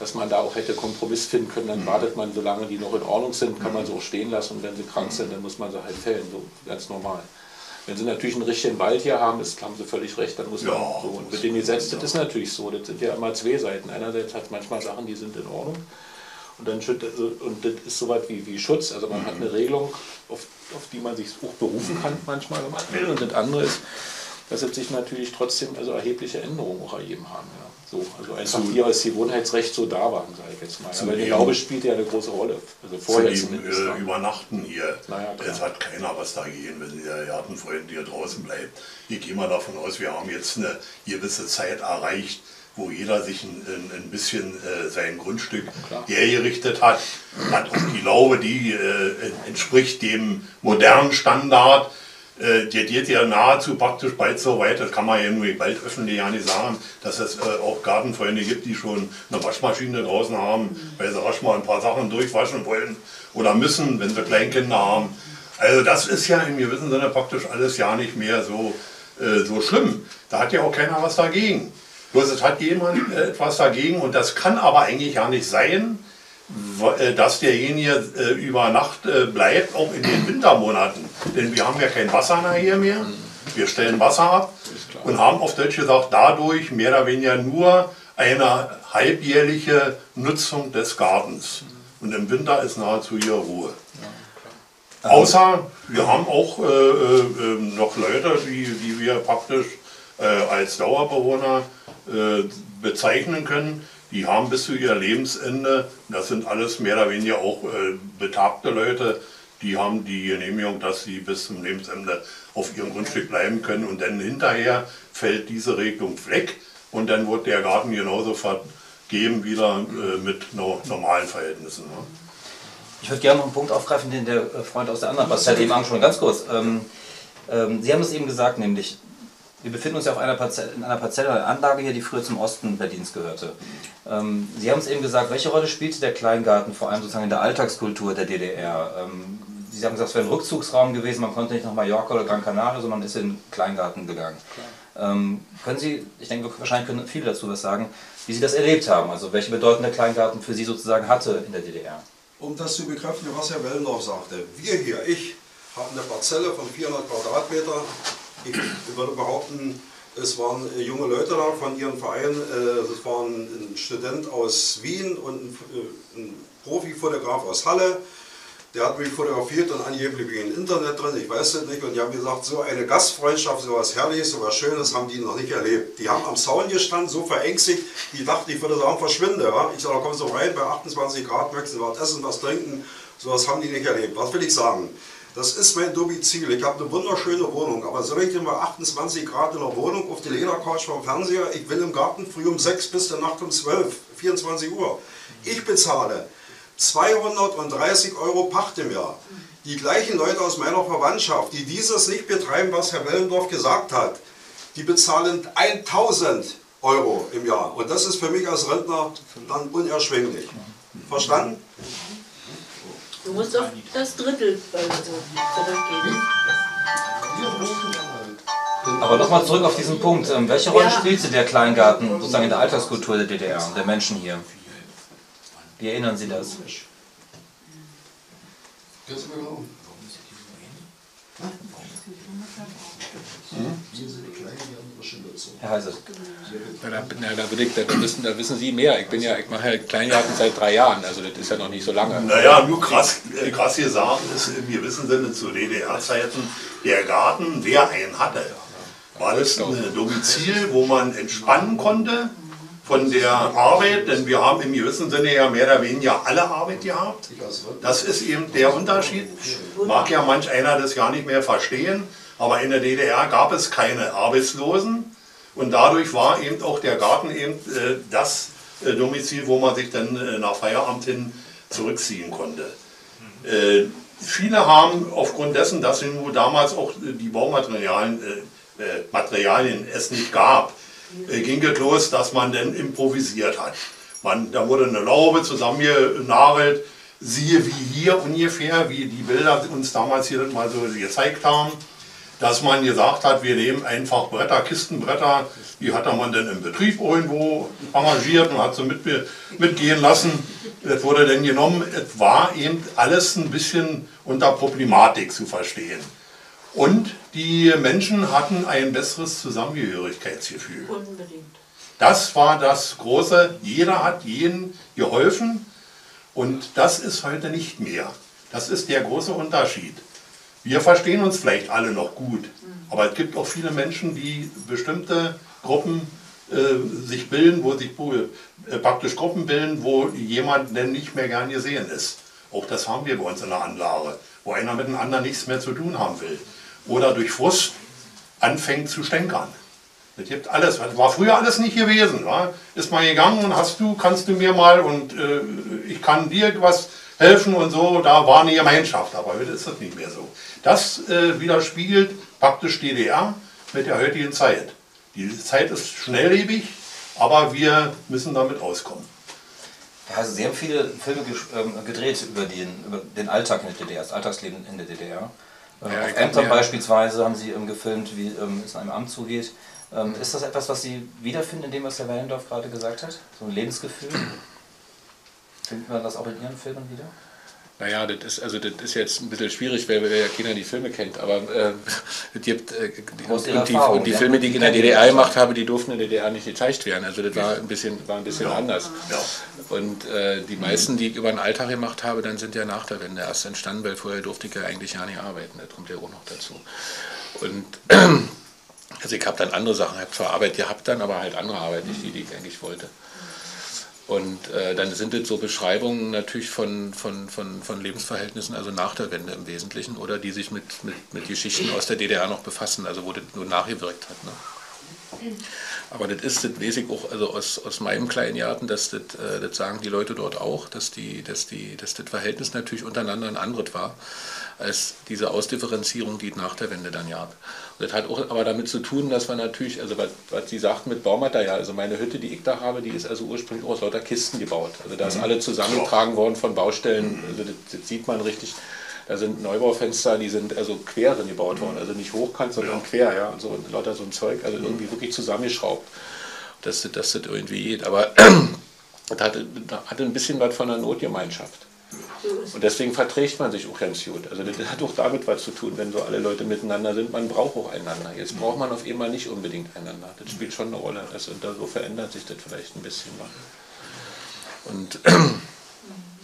dass man da auch hätte Kompromiss finden können, dann wartet man, solange die noch in Ordnung sind, kann man sie auch stehen lassen und wenn sie krank sind, dann muss man sie halt fällen, so ganz normal. Wenn sie natürlich einen richtigen Wald hier haben, ist, haben sie völlig recht, dann muss man so. Und mit dem Gesetz, das ist natürlich so, das sind ja immer zwei Seiten. Einerseits hat manchmal Sachen, die sind in Ordnung und dann also- und das ist so weit wie, wie Schutz. Also man hat eine Regelung, auf, auf die man sich auch berufen kann manchmal, wenn man will. Und das andere ist, dass es sich natürlich trotzdem also erhebliche Änderungen auch ergeben haben. Ja. So, also einfach Zu- hier als Gewohnheitsrecht so da waren, sage ich jetzt mal. Aber die dem- Laube spielt ja eine große Rolle. Also vorher zu dem äh, Übernachten hier. Naja, es hat keiner was dagegen, wenn der Gartenfreund hier draußen bleibt. Ich gehe mal davon aus, wir haben jetzt eine gewisse Zeit erreicht, wo jeder sich ein, ein, bisschen äh, sein Grundstück hergerichtet hat. Hat auch die Laube, die äh, entspricht dem modernen Standard. Äh, der geht ja nahezu praktisch bald so weit, das kann man ja nur bald öffentlich ja nicht sagen, dass es äh, auch Gartenfreunde gibt, die schon eine Waschmaschine draußen haben, weil sie rasch mal ein paar Sachen durchwaschen wollen oder müssen, wenn sie Kleinkinder haben. Also das ist ja im gewissen Sinne praktisch alles ja nicht mehr so, äh, so schlimm. Da hat ja auch keiner was dagegen. Bloß es hat jemand äh, etwas dagegen und das kann aber eigentlich ja nicht sein, dass derjenige äh, über Nacht äh, bleibt, auch in den Wintermonaten. Denn wir haben ja kein Wasser nachher mehr. Wir stellen Wasser ab und haben auf Deutsch gesagt dadurch mehr oder weniger nur eine halbjährliche Nutzung des Gartens. Und im Winter ist nahezu hier Ruhe. Außer wir haben auch äh, äh, äh, noch Leute, die, die wir praktisch äh, als Dauerbewohner äh, bezeichnen können. Die haben bis zu ihr Lebensende, das sind alles mehr oder weniger auch äh, betagte Leute, die haben die Genehmigung, dass sie bis zum Lebensende auf ihrem Grundstück bleiben können. Und dann hinterher fällt diese Regelung weg und dann wird der Garten genauso vergeben wieder äh, mit no normalen Verhältnissen. Ne? Ich würde gerne noch einen Punkt aufgreifen, den der äh, Freund aus der anderen Partei eben angesprochen hat. Ganz kurz. Ähm, ähm, Sie haben es eben gesagt, nämlich, wir befinden uns ja auf einer Parzelle, in einer Parzelle, einer Anlage hier, die früher zum Osten Berlins gehörte. Ähm, Sie haben es eben gesagt, welche Rolle spielte der Kleingarten vor allem sozusagen in der Alltagskultur der DDR? Ähm, Sie haben gesagt, es wäre ein Rückzugsraum gewesen, man konnte nicht nach Mallorca oder Gran Canaria, sondern man ist in den Kleingarten gegangen. Ähm, können Sie, ich denke, wahrscheinlich können viele dazu was sagen, wie Sie das erlebt haben, also welche Bedeutung der Kleingarten für Sie sozusagen hatte in der DDR? Um das zu bekräftigen, was Herr Wellendorf sagte. Wir hier, ich, haben eine Parzelle von 400 Quadratmeter. Ich würde behaupten, es waren äh, junge Leute da von ihrem Verein. äh, Es war ein ein Student aus Wien und ein, äh, ein Profifotograf aus Halle. Der hat mich fotografiert und angeblich wegen Internet drin, ich weiß es nicht. Und die haben gesagt, so eine Gastfreundschaft, so was Herrliches, so was Schönes haben die noch nicht erlebt. Die haben am Zaun gestanden, so verängstigt, die dachten, ich würde sagen, verschwinde. Ja? Ich sage, da kommst du rein, bei 28 Grad du was essen, was trinken. So was haben die nicht erlebt. Was will ich sagen? Das ist mein Domizil. Ich habe eine wunderschöne Wohnung, aber soll ich denn bei 28 Grad in der Wohnung auf die Ledercouch vom Fernseher? Ich will im Garten früh um 6 bis der Nacht um 12, 24 Uhr. Ich bezahle 230 Euro Pacht im Jahr. Die gleichen Leute aus meiner Verwandtschaft, die dieses nicht betreiben, was Herr Wellendorf gesagt hat, die bezahlen 1000 Euro im Jahr. Und das ist für mich als Rentner dann unerschwinglich. Verstanden? Du musst auf das Drittel zurückgehen. Aber nochmal zurück auf diesen Punkt. Ähm, welche Rolle Ja. spielte der Kleingarten sozusagen in der Alltagskultur der DDR, der Menschen hier? Wie erinnern Sie das? Herr Heise. Na, da, na, da, ich, da, wissen, da wissen Sie mehr. Ich bin ja, ich mache ja Kleingarten seit drei Jahren, also das ist ja noch nicht so lange. Naja, nur krass, äh, krass gesagt ist im gewissen Sinne zu DDR-Zeiten, der Garten, wer einen hatte, war das ein Domizil, wo man entspannen konnte von der Arbeit, denn wir haben im gewissen Sinne ja mehr oder weniger alle Arbeit gehabt. Das ist eben der Unterschied. Mag ja manch einer das gar nicht mehr verstehen, aber in der DDR gab es keine Arbeitslosen. Und dadurch war eben auch der Garten eben äh, das äh, Domizil, wo man sich dann äh, nach Feierabend hin zurückziehen konnte. Äh, viele haben aufgrund dessen, dass nur damals auch äh, die Baumaterialien äh, Materialien es nicht gab, äh, ging es los, dass man dann improvisiert hat. Man, da wurde eine Laube zusammengenagelt, siehe wie hier ungefähr, wie die Bilder uns damals hier mal so gezeigt haben, dass man gesagt hat, wir nehmen einfach Bretter, Kistenbretter, die hat man dann im Betrieb irgendwo arrangiert und hat sie mit, mitgehen lassen. Das wurde dann genommen, es war eben alles ein bisschen unter Problematik zu verstehen. Und die Menschen hatten ein besseres Zusammengehörigkeitsgefühl. Unbedingt. Das war das Große. Jeder hat jeden geholfen und das ist heute nicht mehr. Das ist der große Unterschied. Wir verstehen uns vielleicht alle noch gut, aber es gibt auch viele Menschen, die bestimmte Gruppen äh, sich bilden, wo sich äh, praktisch Gruppen bilden, wo jemand denn nicht mehr gern gesehen ist. Auch das haben wir bei uns in der Anlage, wo einer mit dem anderen nichts mehr zu tun haben will. Oder durch Frust anfängt zu stänkern. Das gibt alles. Das war früher alles nicht gewesen. Wa? Ist mal gegangen und hast du, kannst du mir mal und äh, ich kann dir was helfen und so. Da war eine Gemeinschaft, aber heute ist das nicht mehr so. Das äh, widerspiegelt praktisch DDR mit der heutigen Zeit. Die Zeit ist schnelllebig, aber wir müssen damit auskommen. Herr Heise, Sie haben viele Filme ähm, gedreht über den, über den Alltag in der DDR, das Alltagsleben in der DDR. Ähm, Ja, auf Ämtern beispielsweise haben Sie ähm, gefilmt, wie ähm, es in einem Amt zugeht. Ähm, ist das etwas, was Sie wiederfinden in dem, was Herr Wellendorf gerade gesagt hat? So ein Lebensgefühl? Findet man das auch in Ihren Filmen wieder? Naja, das ist, also das ist jetzt ein bisschen schwierig, weil, weil ja keiner die Filme kennt. Aber äh, es gibt, äh, und, Ihrer die, und die ja. Filme, die ich in der DDR gemacht habe, die durften in der DDR nicht gezeigt werden. Also das war ein bisschen, war ein bisschen anders. Und äh, die meisten, die ich über den Alltag gemacht habe, dann sind ja nach der Wende erst entstanden, weil vorher durfte ich ja eigentlich ja nicht arbeiten. Das kommt ja auch noch dazu. Und also ich habe dann andere Sachen, ich habe zwar Arbeit gehabt dann, aber halt andere Arbeit, nicht die, die ich eigentlich wollte. Und äh, dann sind es so Beschreibungen natürlich von, von, von, von Lebensverhältnissen, also nach der Wende im Wesentlichen, oder die sich mit, mit, mit Geschichten aus der DDR noch befassen, also wo das nur nachgewirkt hat. Ne? Aber das ist, das weiß ich auch also aus, aus meinem kleinen Garten, dass das, äh, das sagen die Leute dort auch, dass, die, dass, die, dass das Verhältnis natürlich untereinander ein anderes war, als diese Ausdifferenzierung, die es nach der Wende dann gab. Und das hat auch aber damit zu tun, dass wir natürlich, also was, was Sie sagten mit Baumaterial, also meine Hütte, die ich da habe, die ist also ursprünglich aus lauter Kisten gebaut. Also da ist Mhm. alle zusammengetragen worden von Baustellen, also das, das sieht man richtig. Da sind Neubaufenster, die sind also quer drin gebaut worden, also nicht hochkant, sondern quer, ja, und so und lauter so ein Zeug, also irgendwie wirklich zusammengeschraubt, dass das, dass das irgendwie geht. Aber das hatte, hatte ein bisschen was von einer Notgemeinschaft. Und deswegen verträgt man sich auch ganz gut. Also das hat auch damit was zu tun, wenn so alle Leute miteinander sind. Man braucht auch einander. Jetzt braucht man auf einmal nicht unbedingt einander. Das spielt schon eine Rolle. Das, und so verändert sich das vielleicht ein bisschen. Und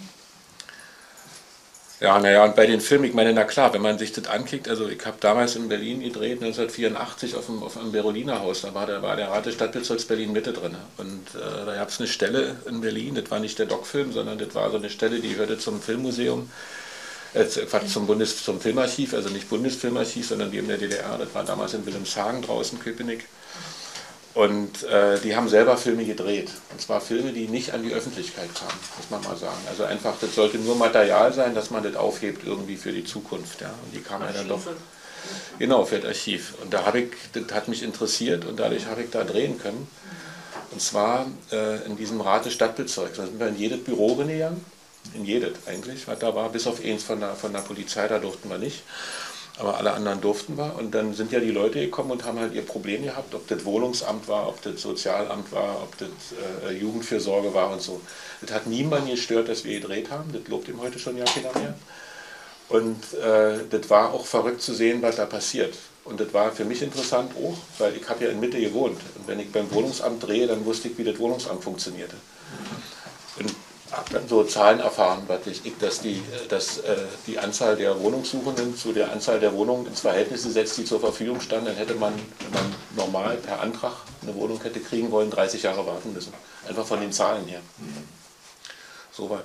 Ja, naja, und bei den Filmen, ich meine, na klar, wenn man sich das ankickt, also ich habe damals in Berlin gedreht, 1984 auf dem, auf dem Beroliner Haus, da war der, war der Rat des Stadtbezirks Berlin Mitte drin. Und äh, da gab es eine Stelle in Berlin, das war nicht der Doc-Film, sondern das war so eine Stelle, die gehörte zum Filmmuseum, äh, zum, Bundes, zum Filmarchiv, also nicht Bundesfilmarchiv, sondern die in der DDR, das war damals in Wilhelmshagen draußen, Köpenick. Und äh, die haben selber Filme gedreht. Und zwar Filme, die nicht an die Öffentlichkeit kamen, muss man mal sagen. Also einfach, das sollte nur Material sein, dass man das aufhebt irgendwie für die Zukunft. Ja. Und die kamen ja dann doch. Genau, für das Archiv. Und da habe ich, das hat mich interessiert und dadurch habe ich da drehen können. Und zwar äh, in diesem Rat des Stadtbezirks. Da sind wir in jedes Büro reingegangen. In jedes eigentlich, was da war, bis auf eins von der, von der Polizei, da durften wir nicht aber alle anderen durften wir. Und dann sind ja die Leute gekommen und haben halt ihr Problem gehabt, ob das Wohnungsamt war, ob das Sozialamt war, ob das äh, Jugendfürsorge war und so. Das hat niemanden gestört, dass wir gedreht haben. Das lobt ihm heute schon ja keiner mehr. Und äh, das war auch verrückt zu sehen, was da passiert. Und das war für mich interessant auch, weil ich habe ja in Mitte gewohnt. Und wenn ich beim Wohnungsamt drehe, dann wusste ich, wie das Wohnungsamt funktionierte. Und habe dann so Zahlen erfahren, dass die, dass äh, die Anzahl der Wohnungssuchenden zu der Anzahl der Wohnungen ins Verhältnis gesetzt, die zur Verfügung standen, dann hätte man, wenn man normal per Antrag eine Wohnung hätte kriegen wollen, 30 Jahre warten müssen. Einfach von den Zahlen her. So weit.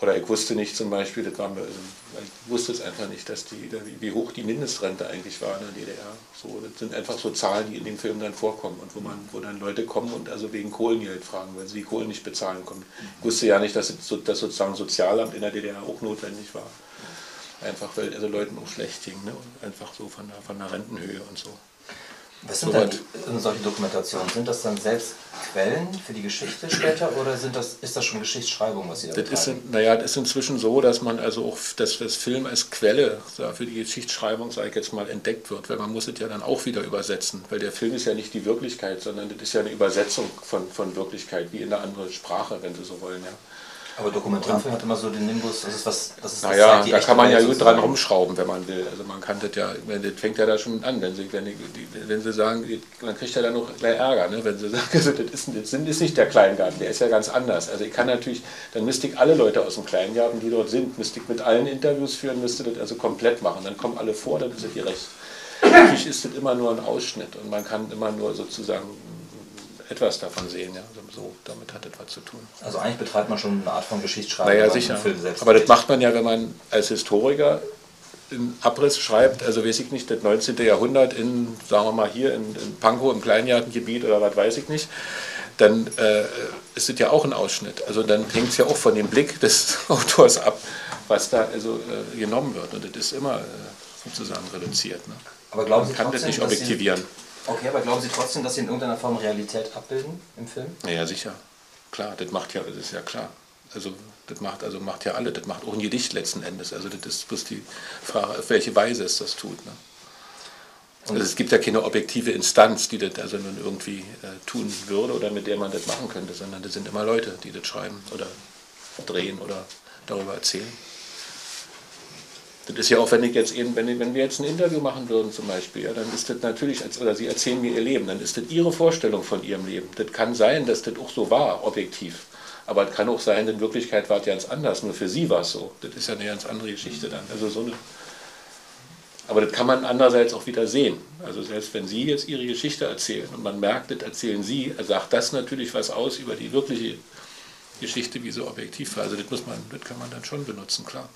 Oder ich wusste nicht zum Beispiel, das war, also ich wusste es einfach nicht, dass die, wie hoch die Mindestrente eigentlich war in der DDR. So, das sind einfach so Zahlen, die in den Filmen dann vorkommen und wo, man, wo dann Leute kommen und also wegen Kohlengeld fragen, weil sie die Kohlen nicht bezahlen konnten. Ich wusste ja nicht, dass das sozusagen Sozialamt in der DDR auch notwendig war. Einfach weil also Leuten auch schlecht ging, ne? einfach so von der, von der Rentenhöhe und so. Was sind denn solche Dokumentationen? Sind das dann selbst Quellen für die Geschichte später oder sind das, ist das schon Geschichtsschreibung, was Sie da das ist, Naja, das ist inzwischen so, dass man also auch dass das Film als Quelle für die Geschichtsschreibung, sage ich jetzt mal, entdeckt wird, weil man muss es ja dann auch wieder übersetzen, weil der Film ist ja nicht die Wirklichkeit, sondern das ist ja eine Übersetzung von, von Wirklichkeit, wie in einer anderen Sprache, wenn Sie so wollen. Ja. Aber Dokumentarfilm hat immer so den Nimbus, das ist was, das ist Naja, da kann man ja gut dran rumschrauben, wenn man will. Also man kann das ja, das fängt ja da schon an, wenn sie, wenn, die, wenn sie sagen, man kriegt ja dann noch gleich Ärger, ne? wenn sie sagen, also das, ist, das ist nicht der Kleingarten, der ist ja ganz anders. Also ich kann natürlich, dann müsste ich alle Leute aus dem Kleingarten, die dort sind, müsste ich mit allen Interviews führen, müsste das also komplett machen. Dann kommen alle vor, dann ist es ihr Recht. Natürlich ist das immer nur ein Ausschnitt und man kann immer nur sozusagen etwas davon sehen. Ja. So, damit hat etwas zu tun. Also eigentlich betreibt man schon eine Art von Geschichtsschreibung. Naja, sicher. Aber das macht man ja, wenn man als Historiker einen Abriss schreibt, also weiß ich nicht, das 19. Jahrhundert in, sagen wir mal hier in, in Pankow im Kleingartengebiet oder was weiß ich nicht, dann äh, ist es ja auch ein Ausschnitt. Also dann hängt es ja auch von dem Blick des Autors ab, was da also äh, genommen wird. Und das ist immer äh, sozusagen reduziert. Ne? Aber glauben Man Sie kann trotzdem, das nicht objektivieren. Okay, aber glauben Sie trotzdem, dass Sie in irgendeiner Form Realität abbilden im Film? Ja, sicher. Klar, das macht ja, das ist ja klar. Also das macht, also macht ja alle, das macht auch ein Gedicht letzten Endes. Also das ist bloß die Frage, auf welche Weise es das tut. Ne? Also es gibt ja keine objektive Instanz, die das also nun irgendwie äh, tun würde oder mit der man das machen könnte, sondern das sind immer Leute, die das schreiben oder drehen oder darüber erzählen. Das ist ja auch, wenn ich jetzt eben, wenn, wenn wir jetzt ein Interview machen würden zum Beispiel, ja, dann ist das natürlich, als, oder Sie erzählen mir Ihr Leben, dann ist das Ihre Vorstellung von Ihrem Leben. Das kann sein, dass das auch so war, objektiv. Aber es kann auch sein, in Wirklichkeit war es ganz anders, nur für Sie war es so. Das ist ja eine ganz andere Geschichte dann. Also so eine, aber das kann man andererseits auch wieder sehen. Also selbst wenn Sie jetzt Ihre Geschichte erzählen und man merkt, das erzählen Sie, sagt das natürlich was aus über die wirkliche Geschichte, wie so objektiv war. Also das, muss man, das kann man dann schon benutzen, klar.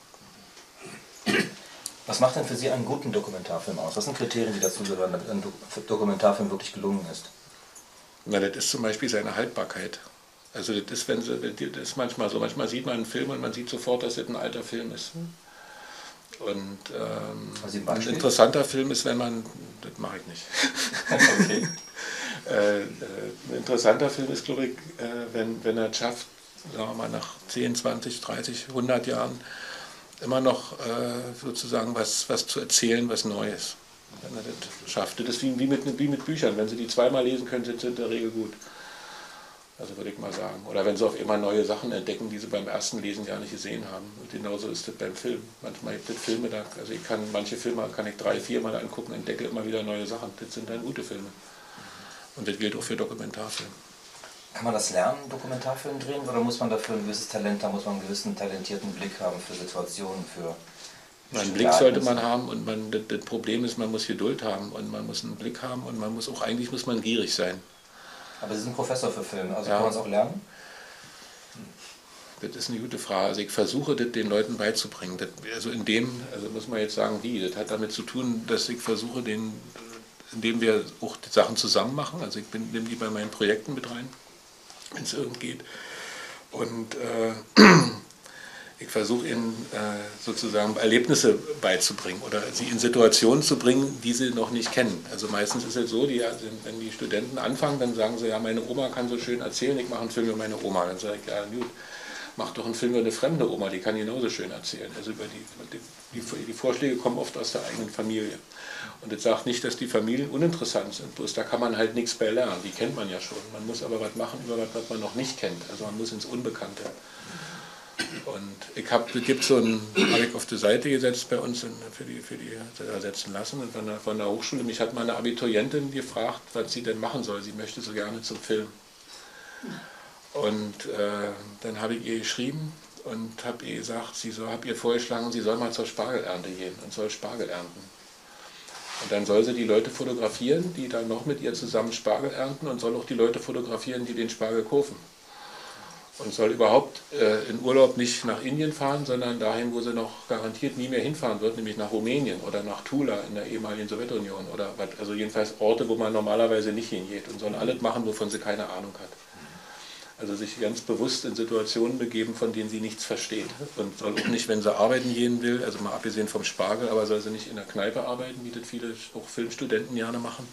Was macht denn für Sie einen guten Dokumentarfilm aus? Was sind Kriterien, die dazu gehören, damit ein Dokumentarfilm wirklich gelungen ist? Na, das ist zum Beispiel seine Haltbarkeit. Also das ist, wenn sie, das ist manchmal so, manchmal sieht man einen Film und man sieht sofort, dass es ein alter Film ist. Und ähm, ein, ein, interessanter Film ist, wenn man, das mache ich nicht. okay. äh, äh, ein interessanter Film ist, glaube ich, äh, wenn, wenn er es schafft, sagen wir mal nach 10, 20, 30, 100 Jahren, immer noch äh, sozusagen was, was zu erzählen, was Neues. Wenn er das schafft. Das ist wie, wie, mit, wie mit Büchern. Wenn Sie die zweimal lesen können, sind sie in der Regel gut. Also würde ich mal sagen. Oder wenn Sie auf immer neue Sachen entdecken, die Sie beim ersten Lesen gar nicht gesehen haben. Und genauso ist das beim Film. Manchmal gibt es Filme, da, also ich kann manche Filme kann ich drei, vier Mal angucken, entdecke immer wieder neue Sachen. Das sind dann gute Filme. Und das gilt auch für Dokumentarfilme. Kann man das lernen, Dokumentarfilm drehen, oder muss man dafür ein gewisses Talent, da muss man einen gewissen talentierten Blick haben für Situationen, für einen Blick sollte man haben und man, das, das, Problem ist, man muss Geduld haben und man muss einen Blick haben und man muss auch, eigentlich muss man gierig sein. Aber Sie sind Professor für Film, also ja. kann man es auch lernen? Das ist eine gute Frage. Also ich versuche das den Leuten beizubringen. Das, also in dem, also muss man jetzt sagen, wie, das hat damit zu tun, dass ich versuche, den, indem wir auch die Sachen zusammen machen. Also ich nehme die bei meinen Projekten mit rein wenn es irgend geht. Und äh, ich versuche ihnen äh, sozusagen Erlebnisse beizubringen oder sie in Situationen zu bringen, die sie noch nicht kennen. Also meistens ist es so, die, wenn die Studenten anfangen, dann sagen sie, ja, meine Oma kann so schön erzählen, ich mache einen Film über meine Oma. Dann sage ich, ja gut, mach doch einen Film über eine fremde Oma, die kann genauso schön erzählen. Also über die, die, die Vorschläge kommen oft aus der eigenen Familie. Und das sagt nicht, dass die Familien uninteressant sind, bloß da kann man halt nichts bei lernen, die kennt man ja schon. Man muss aber was machen über was, was man noch nicht kennt. Also man muss ins Unbekannte. Und ich habe, so ein, habe ich auf die Seite gesetzt bei uns in, für die, für die ersetzen lassen und von der, von der Hochschule. Mich hat meine Abiturientin gefragt, was sie denn machen soll. Sie möchte so gerne zum Film. Und äh, dann habe ich ihr geschrieben und habe ihr gesagt, sie soll, habe ihr vorgeschlagen, sie soll mal zur Spargelernte gehen und soll Spargel ernten. Und dann soll sie die Leute fotografieren, die dann noch mit ihr zusammen Spargel ernten und soll auch die Leute fotografieren, die den Spargel kaufen. Und soll überhaupt äh, in Urlaub nicht nach Indien fahren, sondern dahin, wo sie noch garantiert nie mehr hinfahren wird, nämlich nach Rumänien oder nach Tula in der ehemaligen Sowjetunion oder was, also jedenfalls Orte, wo man normalerweise nicht hingeht und soll alles machen, wovon sie keine Ahnung hat. Also sich ganz bewusst in Situationen begeben, von denen sie nichts versteht. Und soll auch nicht, wenn sie arbeiten gehen will, also mal abgesehen vom Spargel, aber soll sie nicht in der Kneipe arbeiten, wie das viele auch Filmstudenten gerne machen.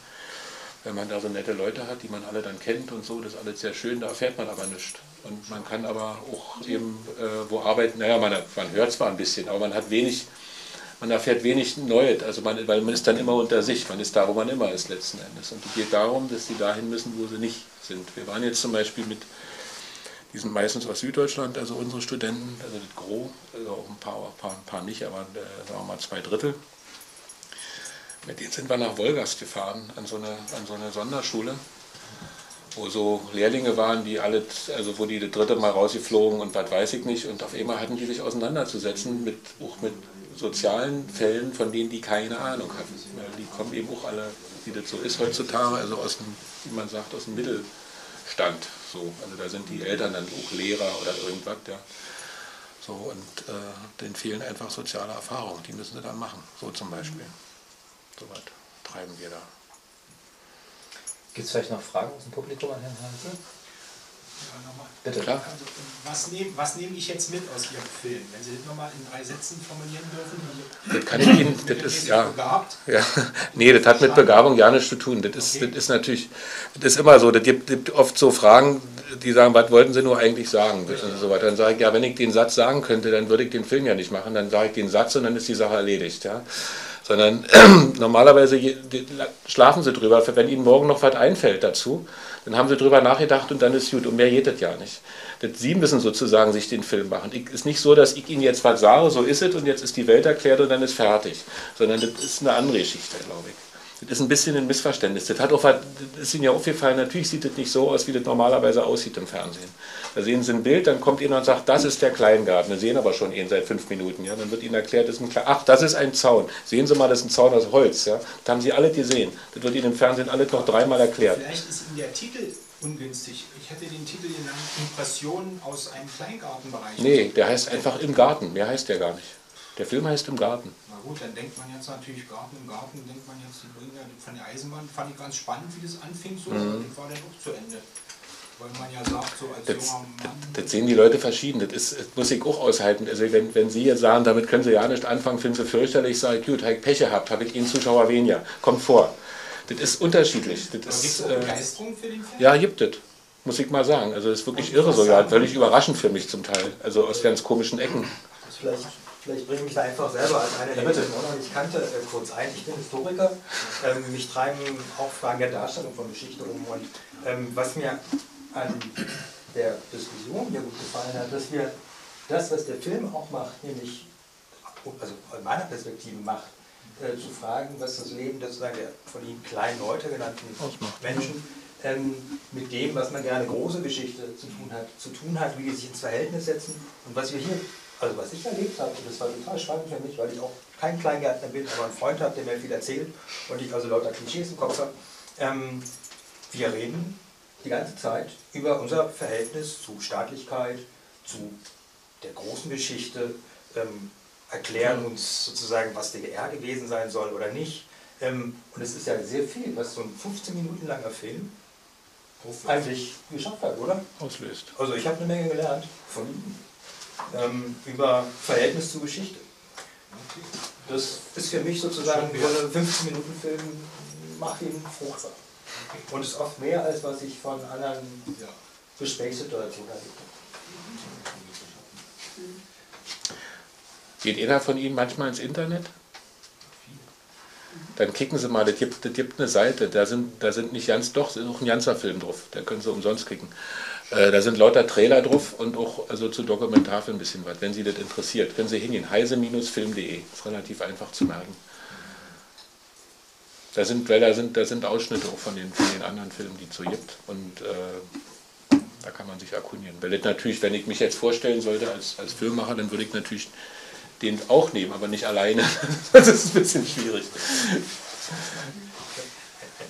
Wenn man da so nette Leute hat, die man alle dann kennt und so, das ist alles sehr schön, da erfährt man aber nichts. Und man kann aber auch eben äh, wo arbeiten, naja, man, man hört zwar ein bisschen, aber man hat wenig, man erfährt wenig Neues, also man, weil man ist dann immer unter sich, man ist da, wo man immer ist letzten Endes. Und es geht darum, dass sie dahin müssen, wo sie nicht sind. Wir waren jetzt zum Beispiel mit die sind meistens aus Süddeutschland, also unsere Studenten, also das Gros, also auch ein paar, paar, ein paar nicht, aber äh, sagen wir mal zwei Drittel. Mit denen sind wir nach Wolgast gefahren, an so eine, an so eine Sonderschule, wo so Lehrlinge waren, die alle, also wo die das dritte Mal rausgeflogen und was weiß ich nicht. Und auf einmal hatten die sich auseinanderzusetzen mit, auch mit sozialen Fällen, von denen die keine Ahnung hatten. Die kommen eben auch alle, wie das so ist heutzutage, also aus dem, wie man sagt, aus dem Mittelstand. So, also da sind die Eltern dann auch Lehrer oder irgendwas, ja. So, und äh, denen fehlen einfach soziale Erfahrungen, die müssen sie dann machen, so zum Beispiel. So was treiben wir da. Gibt es vielleicht noch Fragen aus dem Publikum an Herrn Hanse? Bitte. Klar. Also, was nehme was nehm ich jetzt mit aus Ihrem Film? Wenn Sie das nochmal in drei Sätzen formulieren dürfen. Das kann ich Ihnen, das ist ja, ja. Nee, das hat mit Begabung ja nichts zu tun. Das ist, okay. das ist natürlich, das ist immer so. Das gibt, gibt oft so Fragen, die sagen, was wollten Sie nur eigentlich sagen? Und so weiter. Dann sage ich, ja, wenn ich den Satz sagen könnte, dann würde ich den Film ja nicht machen. Dann sage ich den Satz und dann ist die Sache erledigt. Ja sondern normalerweise schlafen sie drüber. Wenn ihnen morgen noch was einfällt dazu, dann haben sie drüber nachgedacht und dann ist gut. Und mehr geht das ja nicht. Das, sie müssen sozusagen sich den Film machen. Es ist nicht so, dass ich ihnen jetzt was sage, so ist es und jetzt ist die Welt erklärt und dann ist fertig. Sondern das ist eine andere Geschichte, glaube ich. Das ist ein bisschen ein Missverständnis. Das, hat auch, das ist Ihnen ja aufgefallen, natürlich sieht das nicht so aus, wie das normalerweise aussieht im Fernsehen. Da sehen Sie ein Bild, dann kommt Ihnen und sagt, das ist der Kleingarten. Sie sehen aber schon ihn seit fünf Minuten. Ja? Dann wird Ihnen erklärt, das ist ein Kle ach, das ist ein Zaun. Sehen Sie mal, das ist ein Zaun aus Holz. Ja? Das haben Sie alle gesehen. Das wird Ihnen im Fernsehen alles noch dreimal erklärt. Vielleicht ist Ihnen der Titel ungünstig. Ich hätte den Titel genannt Impressionen aus einem Kleingartenbereich. Nee, der heißt einfach im Garten. Mehr heißt der gar nicht. Der Film heißt im Garten. Na gut, dann denkt man jetzt natürlich Garten im Garten, denkt man jetzt, die bringen ja von der Eisenbahn, fand ich ganz spannend, wie das anfing so, mhm. war dann auch zu Ende. Weil man ja sagt, so als das, junger Mann. Das, das sehen die Leute verschieden, das, ist, das muss ich auch aushalten. Also wenn, wenn Sie jetzt sagen, damit können Sie ja nicht anfangen, finden Sie fürchterlich, sage ich, gut, habe ich Pech gehabt, habe ich Ihnen Zuschauer weniger, kommt vor. Das ist unterschiedlich. Das Aber ist, äh, Begeisterung für den Film? Ja, gibt es. Muss ich mal sagen. Also das ist wirklich irre sogar. Völlig überraschend für mich zum Teil. Also aus ganz komischen Ecken. Vielleicht Vielleicht bringe ich mich da einfach selber als einer, der noch nicht kannte, äh, kurz ein. Ich bin Historiker. Ähm, mich treiben auch Fragen der Darstellung von Geschichte um. Und ähm, was mir an der Diskussion hier gut gefallen hat, dass wir das, was der Film auch macht, nämlich, also in meiner Perspektive macht, äh, zu fragen, was das Leben der, der von Ihnen kleinen Leute genannten Menschen ähm, mit dem, was man gerne große Geschichte zu tun hat, zu tun hat, wie die sich ins Verhältnis setzen und was wir hier, also was ich erlebt habe, und das war total spannend für mich, weil ich auch kein Kleingärtner bin, aber einen Freund habe, der mir viel erzählt und ich also lauter Klischees im Kopf habe. Ähm, wir reden die ganze Zeit über unser Verhältnis zu Staatlichkeit, zu der großen Geschichte, ähm, erklären uns sozusagen, was DDR gewesen sein soll oder nicht. Ähm, und es ist ja sehr viel, was so ein 15 Minuten langer Film eigentlich geschafft hat, oder? Auslöst. Also ich habe eine Menge gelernt von ihm ähm, über Verhältnis zu Geschichte. Das ist für mich sozusagen so ein 15-Minuten-Film, macht ihn fruchtbar. Und ist oft mehr, als was ich von anderen Gesprächssituationen erlebt habe. Geht einer von Ihnen manchmal ins Internet? Dann kicken Sie mal, das gibt, das gibt eine Seite, da sind, da sind nicht ganz, doch, ist auch ein ganzer Film drauf, da können Sie umsonst kicken. Äh, da sind lauter Trailer drauf und auch also zu Dokumentarfilm ein bisschen was, wenn Sie das interessiert. Können Sie hingehen, heise-film.de, ist relativ einfach zu merken. Da sind, weil da sind, da sind Ausschnitte auch von den, von den anderen Filmen, die es so gibt. Und äh, da kann man sich erkundigen. Weil natürlich, wenn ich mich jetzt vorstellen sollte als, als Filmemacher, dann würde ich natürlich den auch nehmen, aber nicht alleine. das ist ein bisschen schwierig.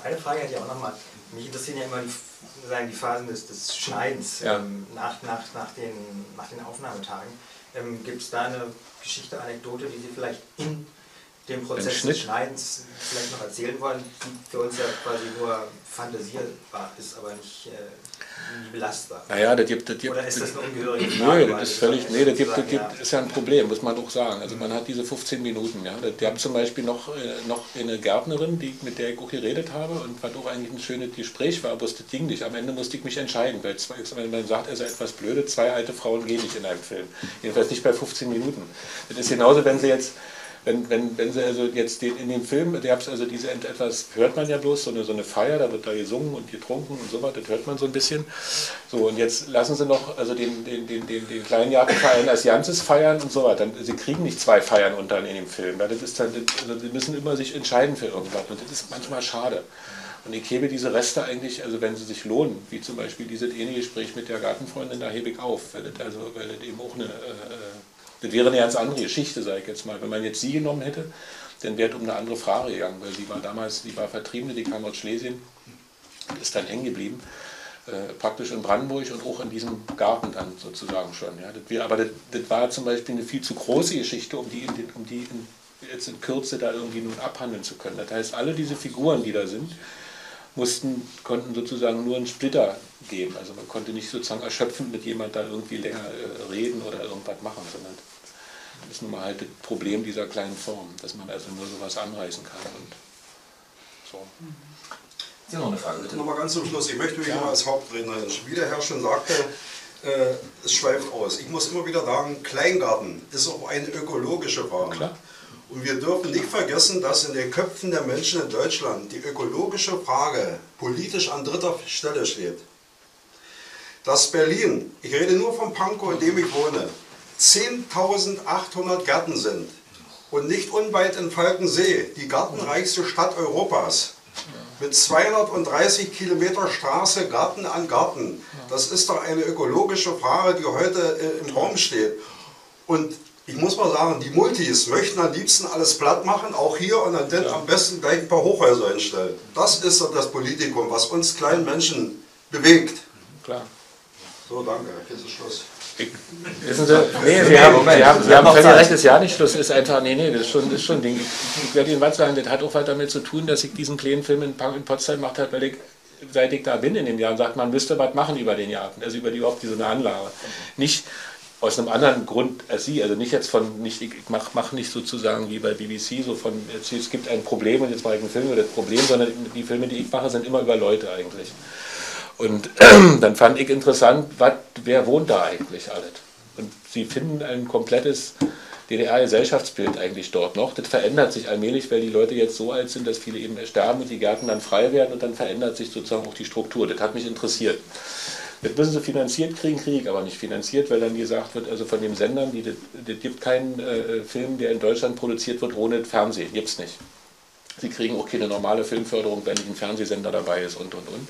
Eine Frage hätte ich auch nochmal. Mich interessieren ja immer die, sagen, die Phasen des, des Schneidens Ja. ähm, nach, nach, nach, den, nach den Aufnahmetagen. Ähm, Gibt es da eine Geschichte, Anekdote, die Sie vielleicht in dem Prozess des Schneidens vielleicht noch erzählen wollen, die für uns ja quasi nur fantasierbar ist, aber nicht, äh, belastbar? Naja, das gibt, das gibt, Oder ist das eine ungehörige Frage? Nö, weil das ist völlig, nee, das gibt, das gibt, ja. ist ja ein Problem, muss man auch sagen. Also man hat diese 15 Minuten, ja. Die haben zum Beispiel noch, äh, noch eine Gärtnerin, die, mit der ich auch geredet habe und was auch eigentlich ein schönes Gespräch war, wusste Ding nicht. Am Ende musste ich mich entscheiden, weil zwei, wenn man sagt, er sei etwas blöde, zwei alte Frauen gehen nicht in einem Film. Jedenfalls nicht bei 15 Minuten. Das ist genauso, wenn sie jetzt wenn, wenn, wenn sie also jetzt den, in dem Film, es also diese etwas, hört man ja bloß, so eine, so eine Feier, da wird da gesungen und getrunken und so was, das hört man so ein bisschen. So, und jetzt lassen sie noch also den, den, den, den, den kleinen Jagdverein als Ganzes feiern und so. Dann, sie kriegen nicht zwei Feiern unter in dem Film. weil Das ist dann, also sie müssen immer sich entscheiden für irgendwas und das ist manchmal schade. Und ich hebe diese Reste eigentlich, also wenn sie sich lohnen, wie zum Beispiel dieses ähnliche Gespräch mit der Gartenfreundin, da hebe ich auf, weil das, also, weil das eben auch eine, äh, das wäre eine ganz andere Geschichte, sage ich jetzt mal. Wenn man jetzt sie genommen hätte, dann wäre es um eine andere Frage gegangen, weil sie war damals, die war Vertriebene, die kam aus Schlesien, ist dann hängen geblieben, äh, praktisch in Brandenburg und auch in diesem Garten dann sozusagen schon. Ja. Das wär, aber das, das war zum Beispiel eine viel zu große Geschichte, um die, in um die in, jetzt in Kürze da irgendwie nun abhandeln zu können. Das heißt, alle diese Figuren, die da sind, mussten, konnten sozusagen nur einen Splitter geben. Also man konnte nicht sozusagen erschöpfend mit jemand da irgendwie länger äh, reden oder irgendwas machen, sondern das ist nun mal halt das Problem dieser kleinen Form, dass man also nur sowas anreißen kann. Und so. Sie haben noch eine Frage, bitte. Nochmal ganz zum Schluss. Ich möchte mich immer als Hauptrednerin, wie der Herr schon sagte, äh, es schweift aus. Ich muss immer wieder sagen, Kleingarten ist auch eine ökologische Frage. Und wir dürfen nicht vergessen, dass in den Köpfen der Menschen in Deutschland die ökologische Frage politisch an dritter Stelle steht. Dass Berlin, ich rede nur vom Pankow, in dem ich wohne, 10.800 Gärten sind und nicht unweit in Falkensee, die gartenreichste Stadt Europas, mit 230 Kilometer Straße Garten an Garten. Das ist doch eine ökologische Frage, die heute äh, im Raum steht. Und ich muss mal sagen, die Multis möchten am liebsten alles platt machen, auch hier, und dann am besten gleich ein paar Hochhäuser hinstellen. Das ist doch das Politikum, was uns kleinen Menschen bewegt. Klar. So, danke. Jetzt ist Schluss. Wissen Sie, nee, Sie haben, Sie haben, Sie wir haben völlig recht, das ist ja nicht Schluss, ist einfach, nee, nee, das ist schon, das ist schon ein Ding. Ich werde Ihnen was sagen, das hat auch was damit zu tun, dass ich diesen kleinen Film in, in Potsdam gemacht habe, weil ich, seit ich da bin in dem Jahr, sagt man müsste was machen über den Garten, also über die, überhaupt diese Anlage. Nicht aus einem anderen Grund als Sie, also nicht jetzt von, nicht, ich mache mach nicht sozusagen wie bei BBC, so von, jetzt, es gibt ein Problem und jetzt mache ich einen Film über das Problem, sondern die Filme, die ich mache, sind immer über Leute eigentlich. Und dann fand ich interessant, wat, wer wohnt da eigentlich alles? Und sie finden ein komplettes DDR-Gesellschaftsbild eigentlich dort noch. Das verändert sich allmählich, weil die Leute jetzt so alt sind, dass viele eben sterben und die Gärten dann frei werden und dann verändert sich sozusagen auch die Struktur. Das hat mich interessiert. Das müssen sie finanziert kriegen, kriege ich aber nicht finanziert, weil dann gesagt wird, also von den Sendern, die, das, gibt keinen äh, Film, der in Deutschland produziert wird ohne Fernsehen, gibt es nicht. sie kriegen auch keine normale Filmförderung, wenn nicht ein Fernsehsender dabei ist und und und.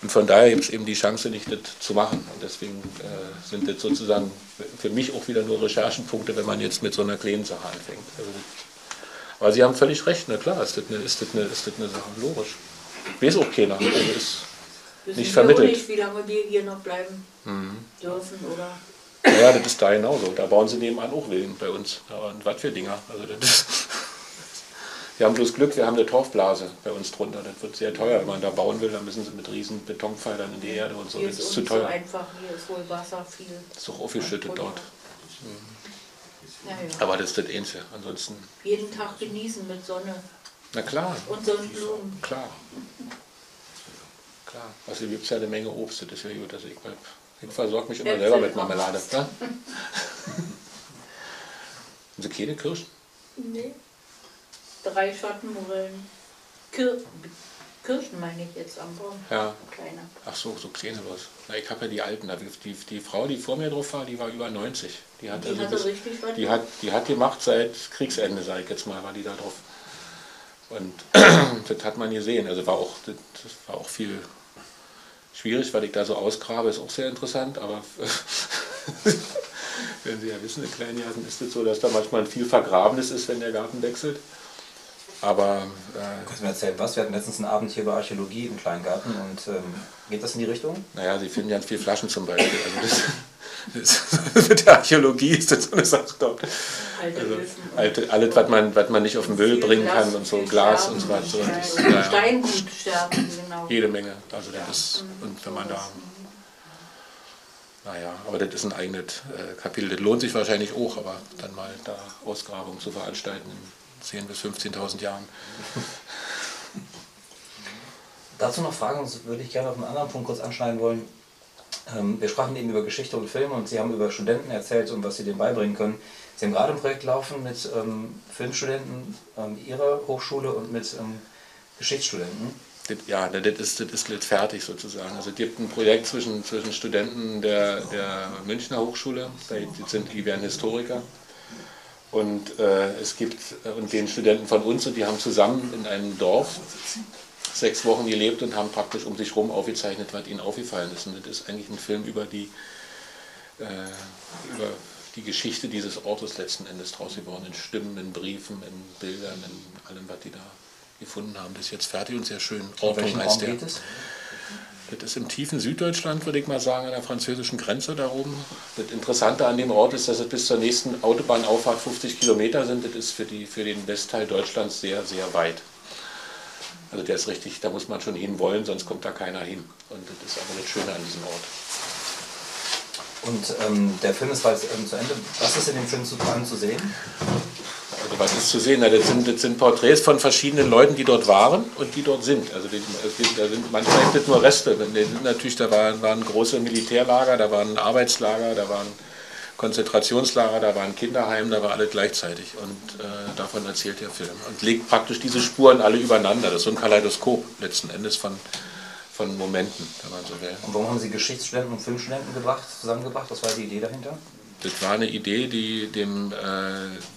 Und von daher gibt es eben die Chance, nicht das zu machen. Und deswegen äh, sind das sozusagen für mich auch wieder nur Recherchenpunkte, wenn man jetzt mit so einer kleinen Sache anfängt. Also aber Sie haben völlig recht, na klar, ist das eine, ist das eine, ist das eine Sache, logisch. Weiß auch keiner. Also ist nicht auch vermittelt. nicht, wie lange wir hier noch bleiben Mhm. dürfen oder. Ja, das ist da genauso. Da bauen sie nebenan auch Villen bei uns. Und was für Dinger. Also das wir haben bloß Glück, wir haben eine Torfblase bei uns drunter. Das wird sehr teuer. Wenn man da bauen will, dann müssen sie mit riesen Betonpfeilern in die Erde und so. Hier Das ist ist zu teuer. so einfach, hier ist wohl Wasser viel. Ist doch aufgeschüttet dort. Ja, ja. Aber das ist das Einzige. Ansonsten, Jeden Tag genießen mit Sonne na klar, und Sonnenblumen. klar. Klar. Also gibt es ja eine Menge Obst, das ist ja gut. Also ich, ich versorge mich immer Äpfel selber mit. Marmelade. Ja? Haben Sie keine Kirschen? Nee. Drei Schattenmorellen. Kir Kirschen meine ich jetzt am Baum. Ja. Kleiner. Ach so, so kleine bloß. Na, ich habe ja die alten. Also Die, die Frau, die vor mir drauf war, die war über 90. Die hat, Die also bis- richtig was die hat, die hat gemacht seit Kriegsende, sage ich jetzt mal, war die da drauf. Und das hat man gesehen. Also war auch, das war auch viel schwierig, weil ich da so ausgrabe, ist auch sehr interessant, aber wenn Sie ja wissen, in Kleingarten ist es so, dass da manchmal viel Vergrabenes ist, wenn der Garten wechselt. Aber äh, Kannst du mir erzählen, was? Wir hatten letztens einen Abend hier über Archäologie im Kleingarten und ähm, geht das in die Richtung? Naja, sie finden ganz viele Flaschen zum Beispiel. Also mit der Archäologie ist das so eine Sache dort. Alte Also, und- alte, alles, was man, was man nicht auf den Müll bringen Glas, kann und so, Glas und so weiter. Ja, das, ja. Steingut sterben, genau. jede Menge. Also das ist, und wenn man da, naja, aber das ist ein eigenes äh, Kapitel. Das lohnt sich wahrscheinlich auch, aber dann mal da Ausgrabungen zu veranstalten in 10.000 bis 15.000 Jahren. Dazu noch Fragen, das würde ich gerne auf einen anderen Punkt kurz anschneiden wollen. Ähm, wir sprachen eben über Geschichte und Film und Sie haben über Studenten erzählt und was Sie denen beibringen können. Sie haben gerade ein Projekt laufen mit ähm, Filmstudenten ähm, Ihrer Hochschule und mit ähm, Geschichtsstudenten. Ja, das ist, das ist jetzt fertig sozusagen. Also es gibt ein Projekt zwischen, zwischen Studenten der, der Münchner Hochschule, die, sind, die werden Historiker. Und äh, es gibt äh, und den Studenten von uns und die haben zusammen in einem Dorf sechs Wochen gelebt und haben praktisch um sich herum aufgezeichnet, was ihnen aufgefallen ist. Und das ist eigentlich ein Film über die, äh, über die Geschichte dieses Ortes letzten Endes draus geworden, in Stimmen, in Briefen, in Bildern, in allem, was die da gefunden haben. Das ist jetzt fertig und sehr schön. Welchem heißt der. Das ist im tiefen Süddeutschland, würde ich mal sagen, an der französischen Grenze da oben. Das Interessante an dem Ort ist, dass es bis zur nächsten Autobahnauffahrt 50 Kilometer sind. Das ist für, die, für den Westteil Deutschlands sehr, sehr weit. Also der ist richtig, da muss man schon hinwollen, sonst kommt da keiner hin. Und das ist aber das Schöne an diesem Ort. Und ähm, der Film ist bald ähm, zu Ende. Was ist in dem Film zu, anzusehen? Also was ist zu sehen? Na, das, sind, das sind Porträts von verschiedenen Leuten, die dort waren und die dort sind. Also die, da sind manchmal sind nur Reste. Natürlich, da waren, waren große Militärlager, da waren Arbeitslager, da waren Konzentrationslager, da waren Kinderheim, da war alles gleichzeitig. Und äh, davon erzählt der Film. Und legt praktisch diese Spuren alle übereinander. Das ist so ein Kaleidoskop letzten Endes von, von Momenten, wenn man so will. Und warum haben Sie Geschichtsstudenten und Filmstudenten gebracht, zusammengebracht? Was war die Idee dahinter? Das war eine Idee, die, dem, äh,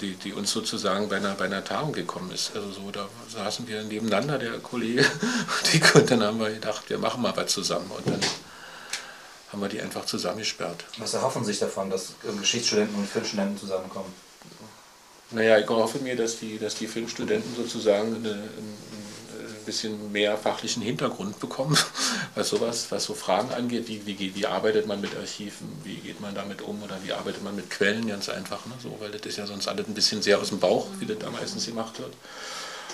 die, die uns sozusagen bei einer, bei einer Tagung gekommen ist. Also so, da saßen wir nebeneinander, der Kollege und ich, und dann haben wir gedacht, wir machen mal was zusammen. Und dann haben wir die einfach zusammengesperrt. Was erhoffen Sie sich davon, dass ähm, Geschichtsstudenten und Filmstudenten zusammenkommen? Naja, ich hoffe mir, dass die, dass die Filmstudenten sozusagen eine, ein, bisschen mehr fachlichen Hintergrund bekommen, was sowas, was so Fragen angeht, wie, wie, wie arbeitet man mit Archiven, wie geht man damit um oder wie arbeitet man mit Quellen, ganz einfach, ne? so, weil das ist ja sonst alles ein bisschen sehr aus dem Bauch, wie das da meistens gemacht wird.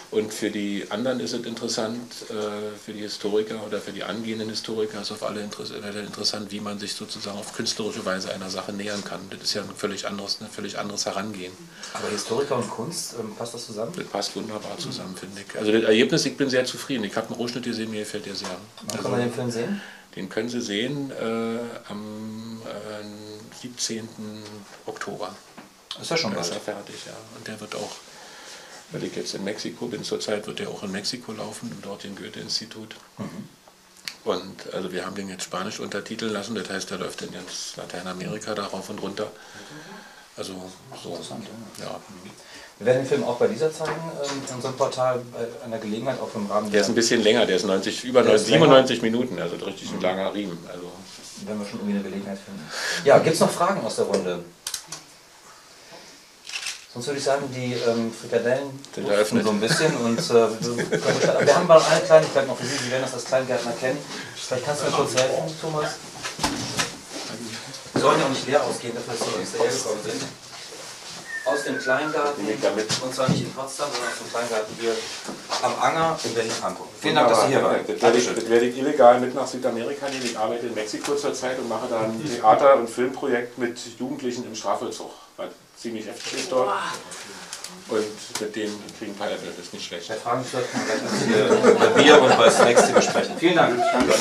Und für die anderen ist es interessant, äh, für die Historiker oder für die angehenden Historiker ist auf alle interess äh, interessant, wie man sich sozusagen auf künstlerische Weise einer Sache nähern kann. Das ist ja ein völlig anderes, ein völlig anderes Herangehen. Aber Historiker und Kunst, ähm, passt das zusammen? Das passt wunderbar zusammen, finde ich. Also das Ergebnis, ich bin sehr zufrieden. Ich habe einen Rohschnitt gesehen, mir gefällt der sehr. Wann kann man den Film sehen? Den können Sie sehen äh, am äh, 17. Oktober. Ist ja schon Da ist bald. er fertig, ja. Und der wird auch, weil ich jetzt in Mexiko bin zurzeit, wird der auch in Mexiko laufen, im dortigen Goethe-Institut. Und also wir haben den jetzt Spanisch untertiteln lassen, das heißt, der läuft in ganz Lateinamerika darauf und runter. Also so. Interessant, ja. Wir werden den Film auch bei dieser zeigen, ähm, in unserem Portal, bei einer Gelegenheit, auch im Rahmen Der ist ein bisschen länger, der ist 90, über Der ist 97 Minuten, also richtig ein langer Riemen. Also. Wenn wir schon irgendwie eine Gelegenheit finden. Ja, gibt es noch Fragen aus der Runde? Sonst würde ich sagen, die ähm, Frikadellen eröffnet. so ein bisschen und äh, wir, haben mal eine Kleinigkeit noch für Sie, Sie werden das als Kleingärtner kennen. Vielleicht kannst du mir kurz helfen, Thomas. Wir sollen ja auch nicht leer ausgehen, dafür dass wir extra hergekommen sind. Aus dem Kleingarten, und zwar nicht in Potsdam, sondern aus dem Kleingarten hier am Anger in Berlin-Pankow. Vielen Dank, dass Sie hier waren. Das werde, ich, das werde ich illegal mit nach Südamerika nehmen. Ich arbeite in Mexiko zurzeit und mache da ein Theater- und Filmprojekt mit Jugendlichen im Strafvollzug. Ziemlich heftig ist dort. Und mit denen kriegen ein paar Äpfel, das ist nicht schlecht. Wer Fragen stellt, kann gleich bei Bier und bei Snacks besprechen. Vielen Dank. Danke.